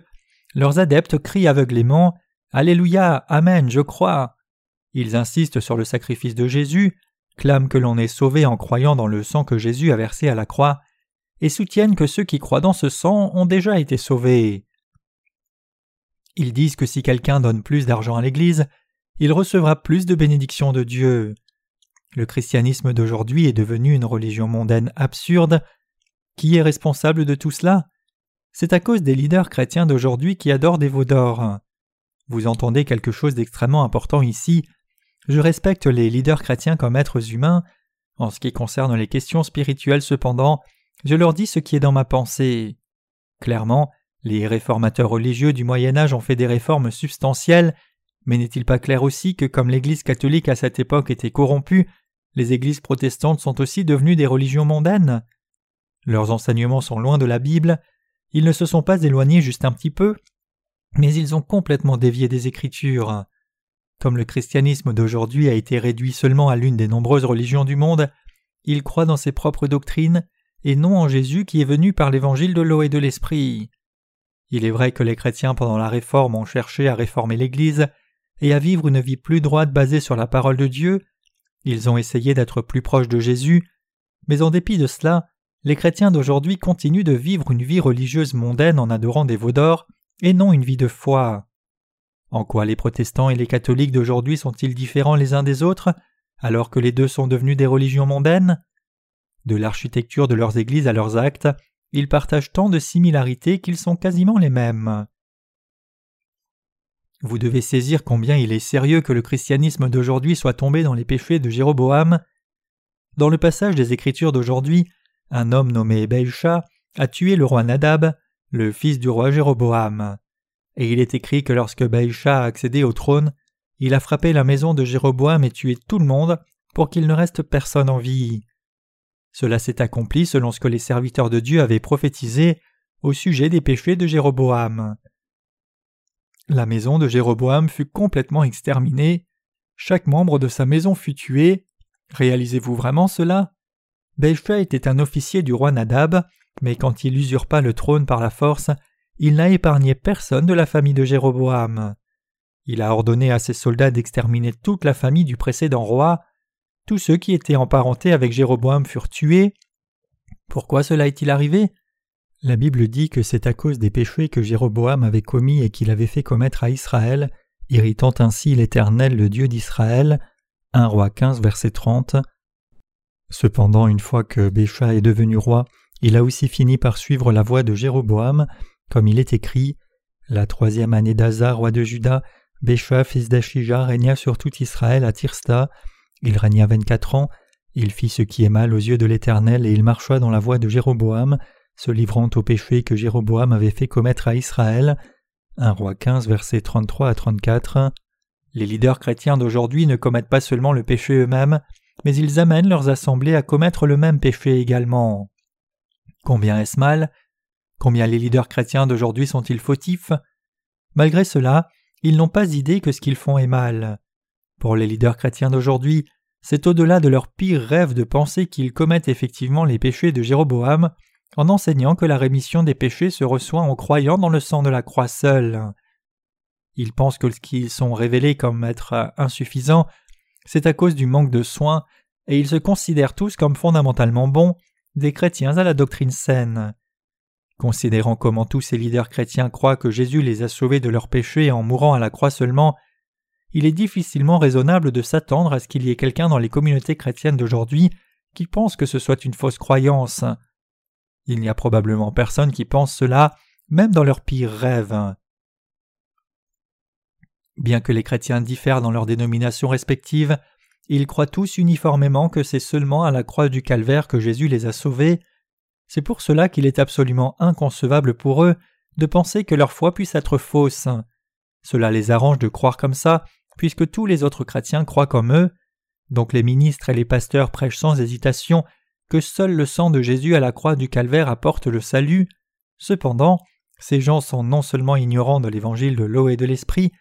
leurs adeptes crient aveuglément Alléluia, Amen, je crois. Ils insistent sur le sacrifice de Jésus, clament que l'on est sauvé en croyant dans le sang que Jésus a versé à la croix, et soutiennent que ceux qui croient dans ce sang ont déjà été sauvés. Ils disent que si quelqu'un donne plus d'argent à l'Église, il recevra plus de bénédictions de Dieu. Le christianisme d'aujourd'hui est devenu une religion mondaine absurde. Qui est responsable de tout cela? C'est à cause des leaders chrétiens d'aujourd'hui qui adorent des veaux d'or. Vous entendez quelque chose d'extrêmement important ici. Je respecte les leaders chrétiens comme êtres humains. En ce qui concerne les questions spirituelles cependant, je leur dis ce qui est dans ma pensée. Clairement, les réformateurs religieux du Moyen Âge ont fait des réformes substantielles, mais n'est-il pas clair aussi que comme l'Église catholique à cette époque était corrompue, les églises protestantes sont aussi devenues des religions mondaines? Leurs enseignements sont loin de la Bible, ils ne se sont pas éloignés juste un petit peu, mais ils ont complètement dévié des Écritures. Comme le christianisme d'aujourd'hui a été réduit seulement à l'une des nombreuses religions du monde, ils croient dans ses propres doctrines et non en Jésus qui est venu par l'évangile de l'eau et de l'esprit. Il est vrai que les chrétiens pendant la Réforme ont cherché à réformer l'Église et à vivre une vie plus droite basée sur la parole de Dieu, ils ont essayé d'être plus proches de Jésus, mais en dépit de cela, les chrétiens d'aujourd'hui continuent de vivre une vie religieuse mondaine en adorant des veaux d'or et non une vie de foi. En quoi les protestants et les catholiques d'aujourd'hui sont-ils différents les uns des autres alors que les deux sont devenus des religions mondaines? De l'architecture de leurs églises à leurs actes, ils partagent tant de similarités qu'ils sont quasiment les mêmes. Vous devez saisir combien il est sérieux que le christianisme d'aujourd'hui soit tombé dans les péchés de Jéroboam. Dans le passage des Écritures d'aujourd'hui, un homme nommé Baïcha a tué le roi Nadab, le fils du roi Jéroboam. Et il est écrit que lorsque Baïcha a accédé au trône, il a frappé la maison de Jéroboam et tué tout le monde pour qu'il ne reste personne en vie. Cela s'est accompli selon ce que les serviteurs de Dieu avaient prophétisé au sujet des péchés de Jéroboam. La maison de Jéroboam fut complètement exterminée, chaque membre de sa maison fut tué. Réalisez-vous vraiment cela? Était un officier du roi Nadab, mais quand il usurpa le trône par la force, il n'a épargné personne de la famille de Jéroboam. Il a ordonné à ses soldats d'exterminer toute la famille du précédent roi, tous ceux qui étaient emparentés avec Jéroboam furent tués. Pourquoi cela est-il arrivé? La Bible dit que c'est à cause des péchés que Jéroboam avait commis et qu'il avait fait commettre à Israël, irritant ainsi l'Éternel, le Dieu d'Israël. 1 roi 15, verset 30. Cependant, une fois que Bécha est devenu roi, il a aussi fini par suivre la voie de Jéroboam, comme il est écrit La troisième année d'Azar, roi de Juda, Bécha, fils d'Achija, régna sur tout Israël à Tirsta. Il régna vingt-quatre ans, il fit ce qui est mal aux yeux de l'Éternel et il marcha dans la voie de Jéroboam, se livrant au péché que Jéroboam avait fait commettre à Israël. 1 roi 15 versets 33 à 34. Les leaders chrétiens d'aujourd'hui ne commettent pas seulement le péché eux-mêmes, mais ils amènent leurs assemblées à commettre le même péché également. Combien est-ce mal? Combien les leaders chrétiens d'aujourd'hui sont-ils fautifs? Malgré cela, ils n'ont pas idée que ce qu'ils font est mal. Pour les leaders chrétiens d'aujourd'hui, c'est au-delà de leur pire rêve de penser qu'ils commettent effectivement les péchés de Jéroboam en enseignant que la rémission des péchés se reçoit en croyant dans le sang de la croix seule. Ils pensent que ce qu'ils sont révélés comme être insuffisant, c'est à cause du manque de soins, et ils se considèrent tous comme fondamentalement bons, des chrétiens à la doctrine saine. Considérant comment tous ces leaders chrétiens croient que Jésus les a sauvés de leurs péchés en mourant à la croix seulement, il est difficilement raisonnable de s'attendre à ce qu'il y ait quelqu'un dans les communautés chrétiennes d'aujourd'hui qui pense que ce soit une fausse croyance. Il n'y a probablement personne qui pense cela, même dans leurs pires rêves. Bien que les chrétiens diffèrent dans leurs dénominations respectives, ils croient tous uniformément que c'est seulement à la croix du calvaire que Jésus les a sauvés. C'est pour cela qu'il est absolument inconcevable pour eux de penser que leur foi puisse être fausse. Cela les arrange de croire comme ça, puisque tous les autres chrétiens croient comme eux. Donc les ministres et les pasteurs prêchent sans hésitation que seul le sang de Jésus à la croix du calvaire apporte le salut. Cependant, ces gens sont non seulement ignorants de l'évangile de l'eau et de l'esprit,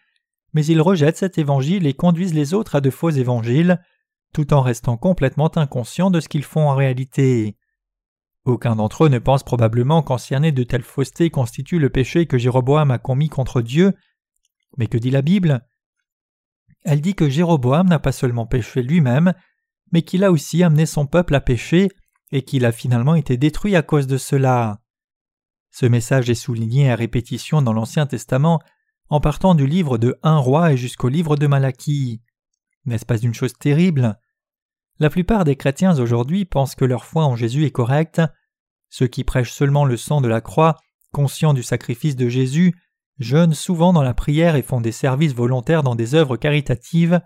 mais ils rejettent cet évangile et conduisent les autres à de faux évangiles, tout en restant complètement inconscients de ce qu'ils font en réalité. Aucun d'entre eux ne pense probablement qu'ancienner de telles faussetés constitue le péché que Jéroboam a commis contre Dieu. Mais que dit la Bible? Elle dit que Jéroboam n'a pas seulement péché lui-même, mais qu'il a aussi amené son peuple à pécher, et qu'il a finalement été détruit à cause de cela. Ce message est souligné à répétition dans l'Ancien Testament en partant du livre de Un roi et jusqu'au livre de Malachie. N'est-ce pas une chose terrible? La plupart des chrétiens aujourd'hui pensent que leur foi en Jésus est correcte. Ceux qui prêchent seulement le sang de la croix, conscients du sacrifice de Jésus, jeûnent souvent dans la prière et font des services volontaires dans des œuvres caritatives.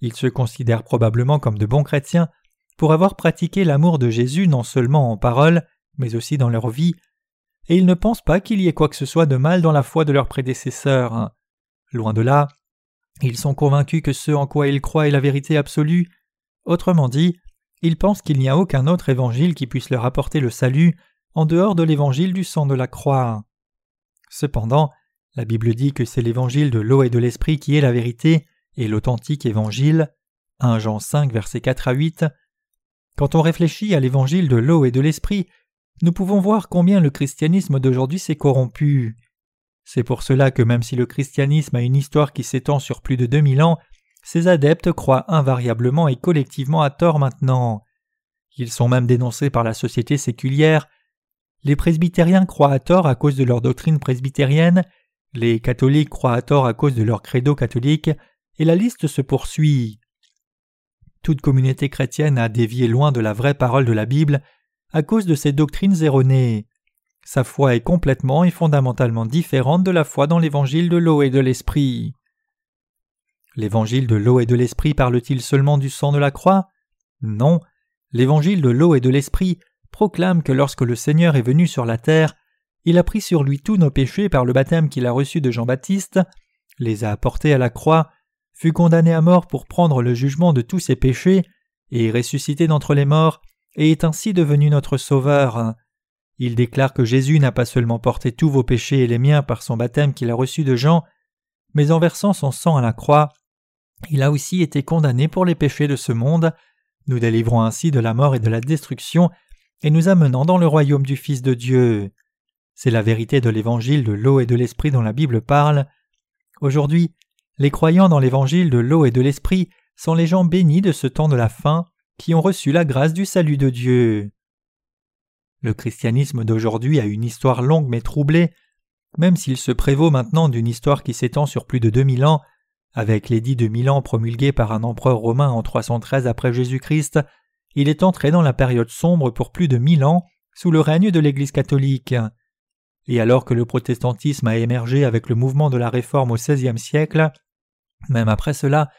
Ils se considèrent probablement comme de bons chrétiens pour avoir pratiqué l'amour de Jésus non seulement en parole, mais aussi dans leur vie, et ils ne pensent pas qu'il y ait quoi que ce soit de mal dans la foi de leurs prédécesseurs. Loin de là, ils sont convaincus que ce en quoi ils croient est la vérité absolue. Autrement dit, ils pensent qu'il n'y a aucun autre évangile qui puisse leur apporter le salut en dehors de l'évangile du sang de la croix. Cependant, la Bible dit que c'est l'évangile de l'eau et de l'esprit qui est la vérité et l'authentique évangile. 1 Jean 5 versets 4 à 8. Quand on réfléchit à l'évangile de l'eau et de l'esprit, nous pouvons voir combien le christianisme d'aujourd'hui s'est corrompu. C'est pour cela que même si le christianisme a une histoire qui s'étend sur plus de 2000 ans, ses adeptes croient invariablement et collectivement à tort maintenant. Ils sont même dénoncés par la société séculière. Les presbytériens croient à tort à cause de leur doctrine presbytérienne, les catholiques croient à tort à cause de leur credo catholique, et la liste se poursuit. Toute communauté chrétienne a dévié loin de la vraie parole de la Bible à cause de ces doctrines erronées. Sa foi est complètement et fondamentalement différente de la foi dans l'évangile de l'eau et de l'esprit. L'évangile de l'eau et de l'esprit parle-t-il seulement du sang de la croix? Non. L'évangile de l'eau et de l'esprit proclame que lorsque le Seigneur est venu sur la terre, il a pris sur lui tous nos péchés par le baptême qu'il a reçu de Jean-Baptiste, les a apportés à la croix, fut condamné à mort pour prendre le jugement de tous ses péchés, et ressuscité d'entre les morts, et est ainsi devenu notre Sauveur. Il déclare que Jésus n'a pas seulement porté tous vos péchés et les miens par son baptême qu'il a reçu de Jean, mais en versant son sang à la croix, il a aussi été condamné pour les péchés de ce monde, nous délivrant ainsi de la mort et de la destruction, et nous amenant dans le royaume du Fils de Dieu. C'est la vérité de l'évangile de l'eau et de l'esprit dont la Bible parle. Aujourd'hui, les croyants dans l'évangile de l'eau et de l'esprit sont les gens bénis de ce temps de la fin, qui ont reçu la grâce du salut de Dieu. Le christianisme d'aujourd'hui a une histoire longue mais troublée, même s'il se prévaut maintenant d'une histoire qui s'étend sur plus de 2000 ans, avec l'édit de Milan promulgué par un empereur romain en 313 après Jésus-Christ, il est entré dans la période sombre pour plus de mille ans sous le règne de l'Église catholique. Et alors que le protestantisme a émergé avec le mouvement de la Réforme au XVIe siècle, même après cela,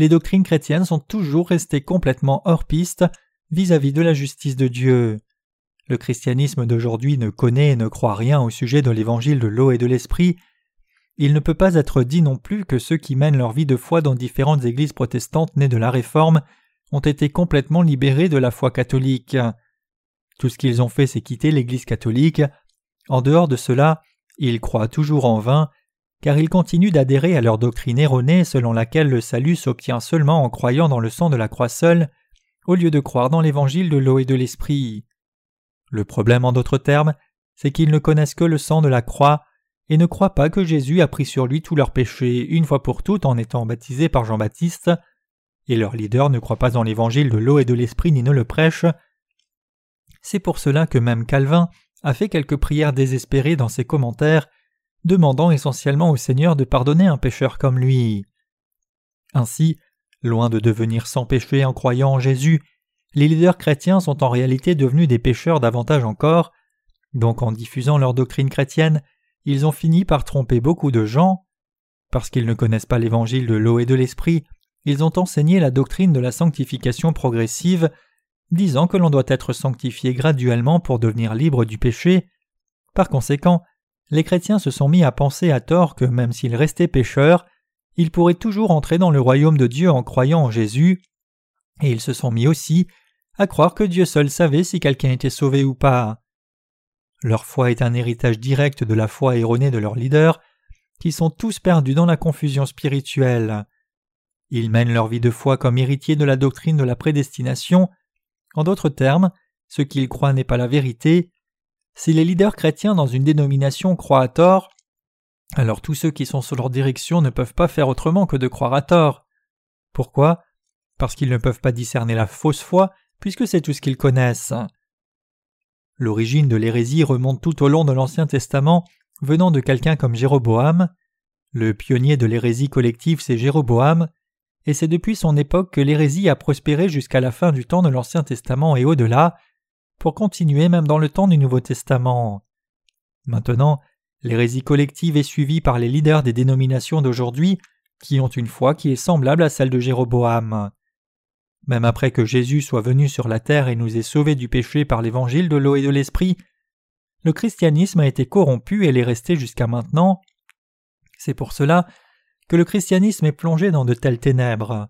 les doctrines chrétiennes sont toujours restées complètement hors piste vis-à-vis de la justice de Dieu. Le christianisme d'aujourd'hui ne connaît et ne croit rien au sujet de l'évangile de l'eau et de l'esprit. Il ne peut pas être dit non plus que ceux qui mènent leur vie de foi dans différentes églises protestantes nées de la Réforme ont été complètement libérés de la foi catholique. Tout ce qu'ils ont fait, c'est quitter l'Église catholique. En dehors de cela, ils croient toujours en vain car ils continuent d'adhérer à leur doctrine erronée selon laquelle le salut s'obtient seulement en croyant dans le sang de la croix seule, au lieu de croire dans l'évangile de l'eau et de l'esprit. Le problème en d'autres termes, c'est qu'ils ne connaissent que le sang de la croix et ne croient pas que Jésus a pris sur lui tous leurs péchés une fois pour toutes en étant baptisé par Jean-Baptiste. et leurs leaders ne croient pas en l'évangile de l'eau et de l'esprit ni ne le prêchent. C'est pour cela que même Calvin a fait quelques prières désespérées dans ses commentaires, demandant essentiellement au Seigneur de pardonner un pécheur comme lui. Ainsi, loin de devenir sans péché en croyant en Jésus, les leaders chrétiens sont en réalité devenus des pécheurs davantage encore, donc en diffusant leur doctrine chrétienne, ils ont fini par tromper beaucoup de gens. Parce qu'ils ne connaissent pas l'évangile de l'eau et de l'esprit, ils ont enseigné la doctrine de la sanctification progressive, disant que l'on doit être sanctifié graduellement pour devenir libre du péché. Par conséquent, les chrétiens se sont mis à penser à tort que même s'ils restaient pécheurs, ils pourraient toujours entrer dans le royaume de Dieu en croyant en Jésus, et ils se sont mis aussi à croire que Dieu seul savait si quelqu'un était sauvé ou pas. Leur foi est un héritage direct de la foi erronée de leurs leaders, qui sont tous perdus dans la confusion spirituelle. Ils mènent leur vie de foi comme héritiers de la doctrine de la prédestination. En d'autres termes, ce qu'ils croient n'est pas la vérité. Si les leaders chrétiens dans une dénomination croient à tort, alors tous ceux qui sont sous leur direction ne peuvent pas faire autrement que de croire à tort. Pourquoi? Parce qu'ils ne peuvent pas discerner la fausse foi, puisque c'est tout ce qu'ils connaissent. L'origine de l'hérésie remonte tout au long de l'Ancien Testament, venant de quelqu'un comme Jéroboam. Le pionnier de l'hérésie collective, c'est Jéroboam, et c'est depuis son époque que l'hérésie a prospéré jusqu'à la fin du temps de l'Ancien Testament et au-delà, pour continuer même dans le temps du Nouveau Testament. Maintenant, l'hérésie collective est suivie par les leaders des dénominations d'aujourd'hui, qui ont une foi qui est semblable à celle de Jéroboam. Même après que Jésus soit venu sur la terre et nous ait sauvés du péché par l'évangile de l'eau et de l'esprit, le christianisme a été corrompu et l'est resté jusqu'à maintenant. C'est pour cela que le christianisme est plongé dans de telles ténèbres.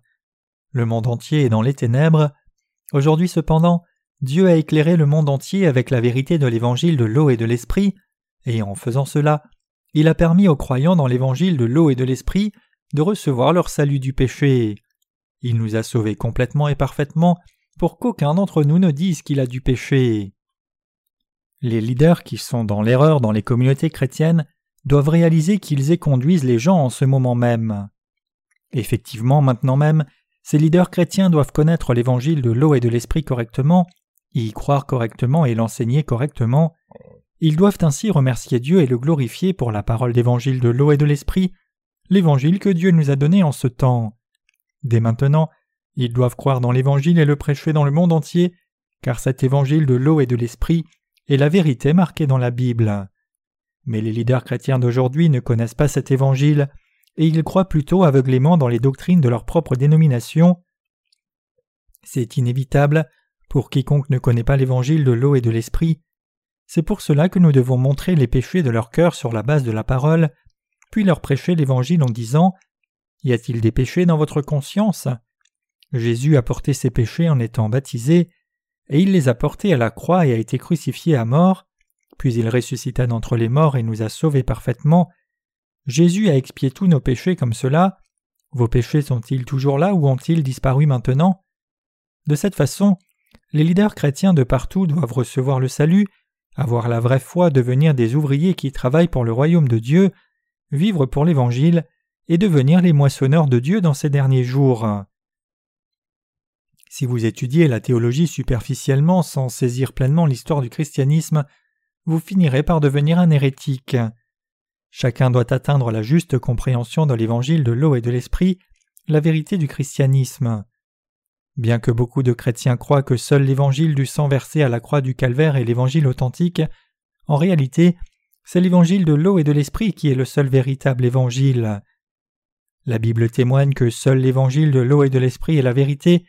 Le monde entier est dans les ténèbres. Aujourd'hui cependant, Dieu a éclairé le monde entier avec la vérité de l'évangile de l'eau et de l'esprit, et en faisant cela, il a permis aux croyants dans l'évangile de l'eau et de l'esprit de recevoir leur salut du péché. Il nous a sauvés complètement et parfaitement pour qu'aucun d'entre nous ne dise qu'il a du péché. Les leaders qui sont dans l'erreur dans les communautés chrétiennes doivent réaliser qu'ils y conduisent les gens en ce moment même. Effectivement, maintenant même, ces leaders chrétiens doivent connaître l'évangile de l'eau et de l'esprit correctement, y croire correctement et l'enseigner correctement. Ils doivent ainsi remercier Dieu et le glorifier pour la parole d'évangile de l'eau et de l'esprit, l'évangile que Dieu nous a donné en ce temps. Dès maintenant, ils doivent croire dans l'Évangile et le prêcher dans le monde entier, car cet Évangile de l'eau et de l'Esprit est la vérité marquée dans la Bible. Mais les leaders chrétiens d'aujourd'hui ne connaissent pas cet Évangile, et ils croient plutôt aveuglément dans les doctrines de leur propre dénomination. C'est inévitable pour quiconque ne connaît pas l'Évangile de l'eau et de l'Esprit. C'est pour cela que nous devons montrer les péchés de leur cœur sur la base de la parole, puis leur prêcher l'Évangile en disant y a-t-il des péchés dans votre conscience? Jésus a porté ses péchés en étant baptisé, et il les a portés à la croix et a été crucifié à mort, puis il ressuscita d'entre les morts et nous a sauvés parfaitement. Jésus a expié tous nos péchés comme cela. Vos péchés sont-ils toujours là ou ont-ils disparu maintenant? De cette façon, les leaders chrétiens de partout doivent recevoir le salut, avoir la vraie foi, devenir des ouvriers qui travaillent pour le royaume de Dieu, vivre pour l'Évangile, et devenir les moissonneurs de Dieu dans ces derniers jours. Si vous étudiez la théologie superficiellement sans saisir pleinement l'histoire du christianisme, vous finirez par devenir un hérétique. Chacun doit atteindre la juste compréhension de l'évangile de l'eau et de l'esprit, la vérité du christianisme. Bien que beaucoup de chrétiens croient que seul l'évangile du sang versé à la croix du calvaire est l'évangile authentique, en réalité, c'est l'évangile de l'eau et de l'esprit qui est le seul véritable évangile. La Bible témoigne que seul l'évangile de l'eau et de l'esprit est la vérité.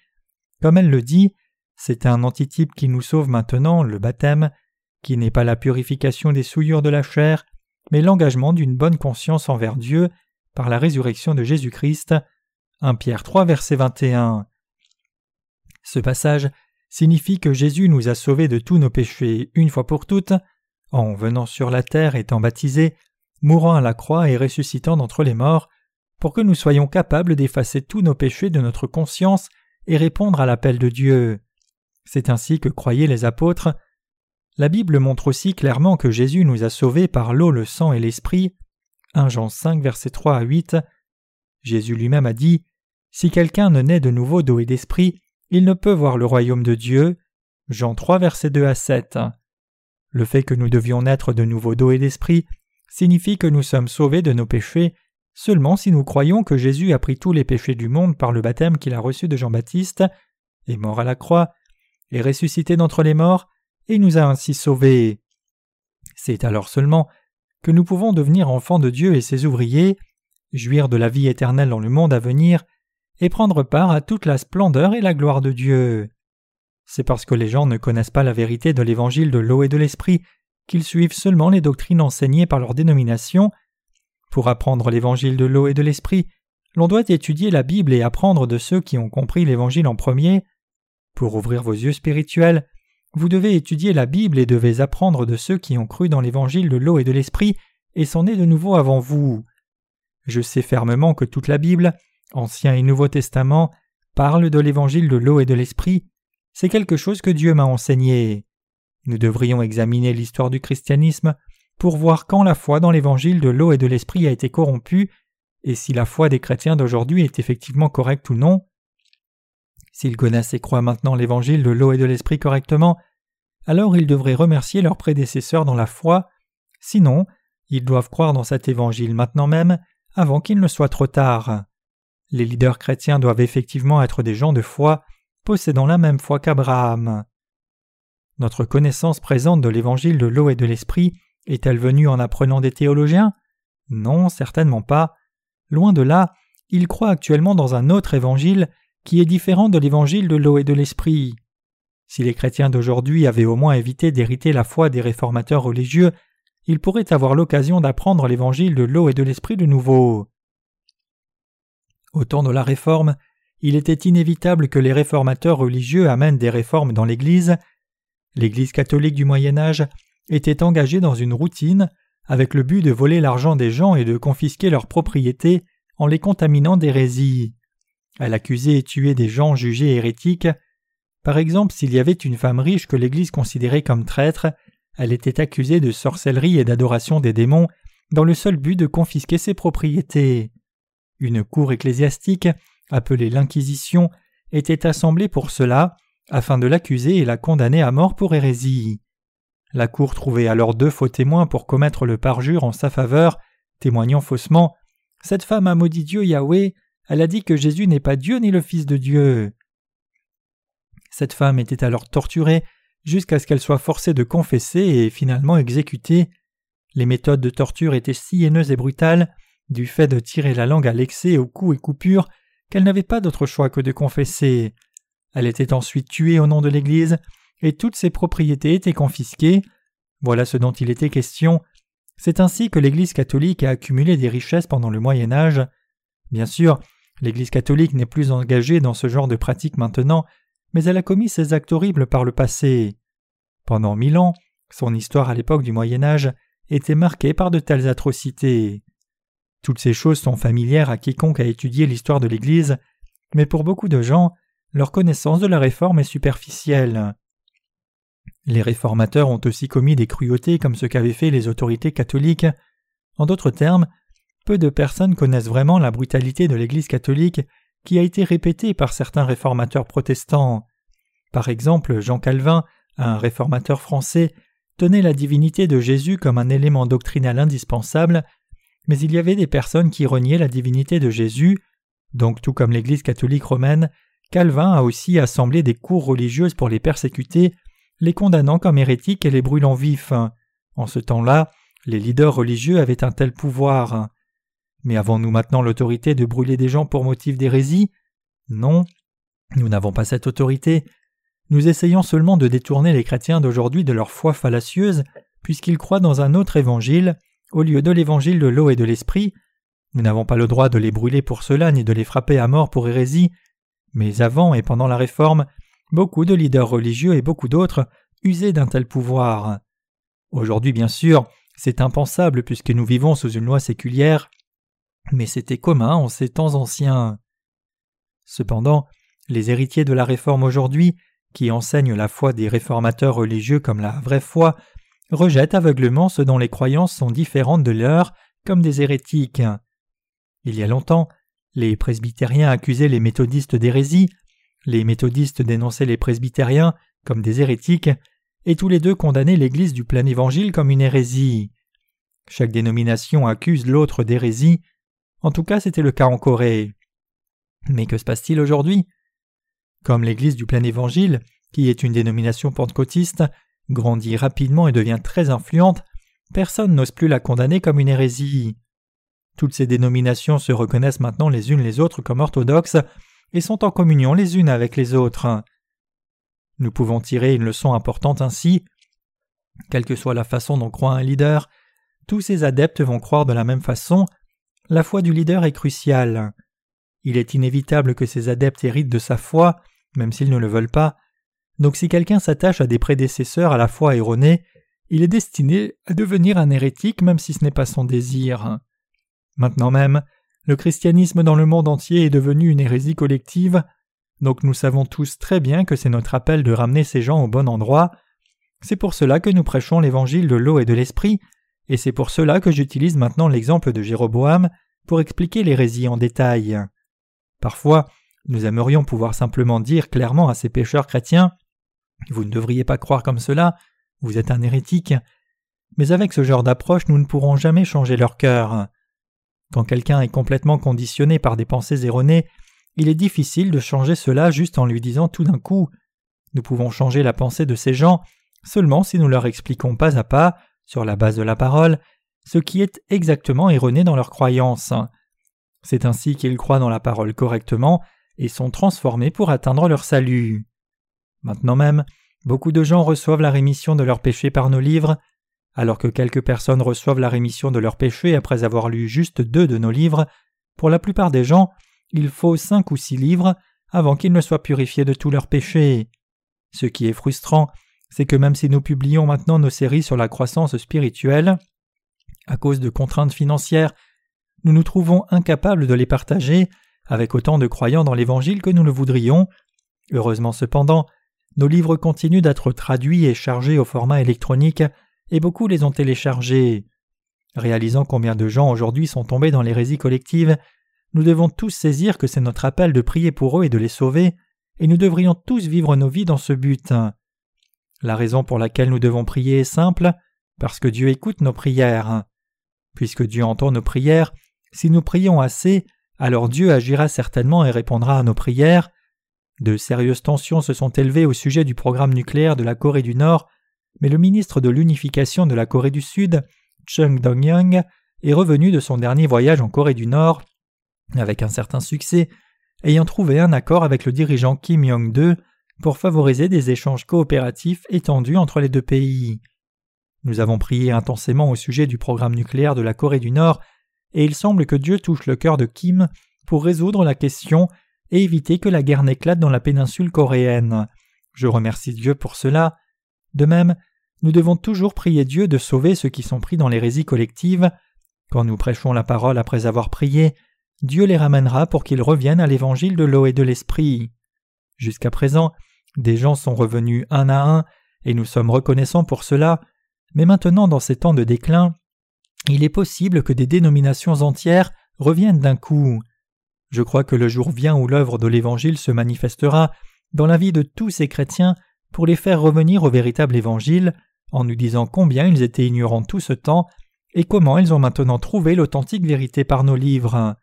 Comme elle le dit, c'est un antitype qui nous sauve maintenant, le baptême, qui n'est pas la purification des souillures de la chair, mais l'engagement d'une bonne conscience envers Dieu par la résurrection de Jésus-Christ. 1 Pierre 3 verset 21. Ce passage signifie que Jésus nous a sauvés de tous nos péchés une fois pour toutes, en venant sur la terre étant baptisé, mourant à la croix et ressuscitant d'entre les morts, pour que nous soyons capables d'effacer tous nos péchés de notre conscience et répondre à l'appel de Dieu. C'est ainsi que croyaient les apôtres. La Bible montre aussi clairement que Jésus nous a sauvés par l'eau, le sang et l'esprit. 1 Jean 5, versets 3 à 8. Jésus lui-même a dit Si quelqu'un ne naît de nouveau d'eau et d'esprit, il ne peut voir le royaume de Dieu. Jean 3, versets 2 à 7. Le fait que nous devions naître de nouveau d'eau et d'esprit signifie que nous sommes sauvés de nos péchés seulement si nous croyons que Jésus a pris tous les péchés du monde par le baptême qu'il a reçu de Jean-Baptiste, est mort à la croix, est ressuscité d'entre les morts, et nous a ainsi sauvés. C'est alors seulement que nous pouvons devenir enfants de Dieu et ses ouvriers, jouir de la vie éternelle dans le monde à venir, et prendre part à toute la splendeur et la gloire de Dieu. C'est parce que les gens ne connaissent pas la vérité de l'évangile de l'eau et de l'esprit qu'ils suivent seulement les doctrines enseignées par leur dénomination. Pour apprendre l'évangile de l'eau et de l'esprit, l'on doit étudier la Bible et apprendre de ceux qui ont compris l'évangile en premier. Pour ouvrir vos yeux spirituels, vous devez étudier la Bible et devez apprendre de ceux qui ont cru dans l'évangile de l'eau et de l'esprit et sont nés de nouveau avant vous. Je sais fermement que toute la Bible, Ancien et Nouveau Testament, parle de l'évangile de l'eau et de l'esprit. C'est quelque chose que Dieu m'a enseigné. Nous devrions examiner l'histoire du christianisme pour voir quand la foi dans l'évangile de l'eau et de l'esprit a été corrompue et si la foi des chrétiens d'aujourd'hui est effectivement correcte ou non. S'ils connaissent et croient maintenant l'évangile de l'eau et de l'esprit correctement, alors ils devraient remercier leurs prédécesseurs dans la foi, sinon ils doivent croire dans cet évangile maintenant même avant qu'il ne soit trop tard. Les leaders chrétiens doivent effectivement être des gens de foi, possédant la même foi qu'Abraham. Notre connaissance présente de l'évangile de l'eau et de l'esprit est-elle venue en apprenant des théologiens? Non, certainement pas. Loin de là, ils croient actuellement dans un autre évangile qui est différent de l'évangile de l'eau et de l'esprit. Si les chrétiens d'aujourd'hui avaient au moins évité d'hériter la foi des réformateurs religieux, ils pourraient avoir l'occasion d'apprendre l'évangile de l'eau et de l'esprit de nouveau. Au temps de la Réforme, il était inévitable que les réformateurs religieux amènent des réformes dans l'Église. L'Église catholique du Moyen Âge était engagée dans une routine avec le but de voler l'argent des gens et de confisquer leurs propriétés en les contaminant d'hérésie. Elle accusait et tuait des gens jugés hérétiques. Par exemple, s'il y avait une femme riche que l'Église considérait comme traître, elle était accusée de sorcellerie et d'adoration des démons dans le seul but de confisquer ses propriétés. Une cour ecclésiastique, appelée l'Inquisition, était assemblée pour cela, afin de l'accuser et la condamner à mort pour hérésie. La cour trouvait alors deux faux témoins pour commettre le parjure en sa faveur, témoignant faussement Cette femme a maudit Dieu Yahweh, elle a dit que Jésus n'est pas Dieu ni le Fils de Dieu. Cette femme était alors torturée jusqu'à ce qu'elle soit forcée de confesser et finalement exécutée. Les méthodes de torture étaient si haineuses et brutales, du fait de tirer la langue à l'excès aux coups et coupures, qu'elle n'avait pas d'autre choix que de confesser. Elle était ensuite tuée au nom de l'Église, et toutes ses propriétés étaient confisquées. Voilà ce dont il était question. C'est ainsi que l'Église catholique a accumulé des richesses pendant le Moyen Âge. Bien sûr, l'Église catholique n'est plus engagée dans ce genre de pratique maintenant, mais elle a commis ces actes horribles par le passé. Pendant mille ans, son histoire à l'époque du Moyen Âge était marquée par de telles atrocités. Toutes ces choses sont familières à quiconque a étudié l'histoire de l'Église, mais pour beaucoup de gens, leur connaissance de la réforme est superficielle. Les réformateurs ont aussi commis des cruautés comme ce qu'avaient fait les autorités catholiques. En d'autres termes, peu de personnes connaissent vraiment la brutalité de l'Église catholique qui a été répétée par certains réformateurs protestants. Par exemple, Jean Calvin, un réformateur français, tenait la divinité de Jésus comme un élément doctrinal indispensable, mais il y avait des personnes qui reniaient la divinité de Jésus, donc tout comme l'Église catholique romaine, Calvin a aussi assemblé des cours religieuses pour les persécuter, les condamnant comme hérétiques et les brûlant vifs. En ce temps-là, les leaders religieux avaient un tel pouvoir. Mais avons-nous maintenant l'autorité de brûler des gens pour motif d'hérésie? Non, nous n'avons pas cette autorité. Nous essayons seulement de détourner les chrétiens d'aujourd'hui de leur foi fallacieuse, puisqu'ils croient dans un autre évangile, au lieu de l'évangile de l'eau et de l'esprit. Nous n'avons pas le droit de les brûler pour cela, ni de les frapper à mort pour hérésie. Mais avant et pendant la Réforme, beaucoup de leaders religieux et beaucoup d'autres usaient d'un tel pouvoir. Aujourd'hui, bien sûr, c'est impensable puisque nous vivons sous une loi séculière, mais c'était commun en ces temps anciens. Cependant, les héritiers de la Réforme aujourd'hui, qui enseignent la foi des réformateurs religieux comme la vraie foi, rejettent aveuglement ceux dont les croyances sont différentes de leurs comme des hérétiques. Il y a longtemps, Les presbytériens accusaient les méthodistes d'hérésie, les méthodistes dénonçaient les presbytériens comme des hérétiques, et tous les deux condamnaient l'Église du plein évangile comme une hérésie. Chaque dénomination accuse l'autre d'hérésie. En tout cas, c'était le cas en Corée. Mais que se passe-t-il aujourd'hui? Comme l'Église du plein évangile, qui est une dénomination pentecôtiste, grandit rapidement et devient très influente, personne n'ose plus la condamner comme une hérésie. Toutes ces dénominations se reconnaissent maintenant les unes les autres comme orthodoxes et sont en communion les unes avec les autres. Nous pouvons tirer une leçon importante ainsi. Quelle que soit la façon dont croit un leader, tous ses adeptes vont croire de la même façon. La foi du leader est cruciale. Il est inévitable que ses adeptes héritent de sa foi, même s'ils ne le veulent pas. Donc si quelqu'un s'attache à des prédécesseurs à la foi erronée, il est destiné à devenir un hérétique même si ce n'est pas son désir. Maintenant même, le christianisme dans le monde entier est devenu une hérésie collective, donc nous savons tous très bien que c'est notre appel de ramener ces gens au bon endroit. C'est pour cela que nous prêchons l'évangile de l'eau et de l'esprit, et c'est pour cela que j'utilise maintenant l'exemple de Jéroboam pour expliquer l'hérésie en détail. Parfois, nous aimerions pouvoir simplement dire clairement à ces pécheurs chrétiens Vous ne devriez pas croire comme cela, vous êtes un hérétique. Mais avec ce genre d'approche, nous ne pourrons jamais changer leur cœur. Quand quelqu'un est complètement conditionné par des pensées erronées, il est difficile de changer cela juste en lui disant tout d'un coup. Nous pouvons changer la pensée de ces gens seulement si nous leur expliquons pas à pas, sur la base de la parole, ce qui est exactement erroné dans leurs croyances. C'est ainsi qu'ils croient dans la parole correctement et sont transformés pour atteindre leur salut. Maintenant même, beaucoup de gens reçoivent la rémission de leurs péchés par nos livres, alors que quelques personnes reçoivent la rémission de leurs péchés après avoir lu juste deux de nos livres, pour la plupart des gens, il faut cinq ou six livres avant qu'ils ne soient purifiés de tous leurs péchés. Ce qui est frustrant, c'est que même si nous publions maintenant nos séries sur la croissance spirituelle, à cause de contraintes financières, nous nous trouvons incapables de les partager avec autant de croyants dans l'Évangile que nous le voudrions. Heureusement cependant, nos livres continuent d'être traduits et chargés au format électronique et beaucoup les ont téléchargés. Réalisant combien de gens aujourd'hui sont tombés dans l'hérésie collective, nous devons tous saisir que c'est notre appel de prier pour eux et de les sauver, et nous devrions tous vivre nos vies dans ce but. La raison pour laquelle nous devons prier est simple, parce que Dieu écoute nos prières. Puisque Dieu entend nos prières, si nous prions assez, alors Dieu agira certainement et répondra à nos prières. De sérieuses tensions se sont élevées au sujet du programme nucléaire de la Corée du Nord mais le ministre de l'unification de la Corée du Sud, Chung Dong-young, est revenu de son dernier voyage en Corée du Nord avec un certain succès, ayant trouvé un accord avec le dirigeant Kim Jong-de pour favoriser des échanges coopératifs étendus entre les deux pays. Nous avons prié intensément au sujet du programme nucléaire de la Corée du Nord, et il semble que Dieu touche le cœur de Kim pour résoudre la question et éviter que la guerre n'éclate dans la péninsule coréenne. Je remercie Dieu pour cela. De même, nous devons toujours prier Dieu de sauver ceux qui sont pris dans l'hérésie collective. Quand nous prêchons la parole après avoir prié, Dieu les ramènera pour qu'ils reviennent à l'évangile de l'eau et de l'esprit. Jusqu'à présent, des gens sont revenus un à un, et nous sommes reconnaissants pour cela, mais maintenant dans ces temps de déclin, il est possible que des dénominations entières reviennent d'un coup. Je crois que le jour vient où l'œuvre de l'Évangile se manifestera dans la vie de tous ces chrétiens pour les faire revenir au véritable Évangile, en nous disant combien ils étaient ignorants tout ce temps et comment ils ont maintenant trouvé l'authentique vérité par nos livres.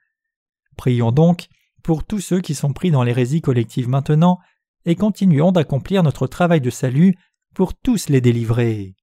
Prions donc pour tous ceux qui sont pris dans l'hérésie collective maintenant et continuons d'accomplir notre travail de salut pour tous les délivrer.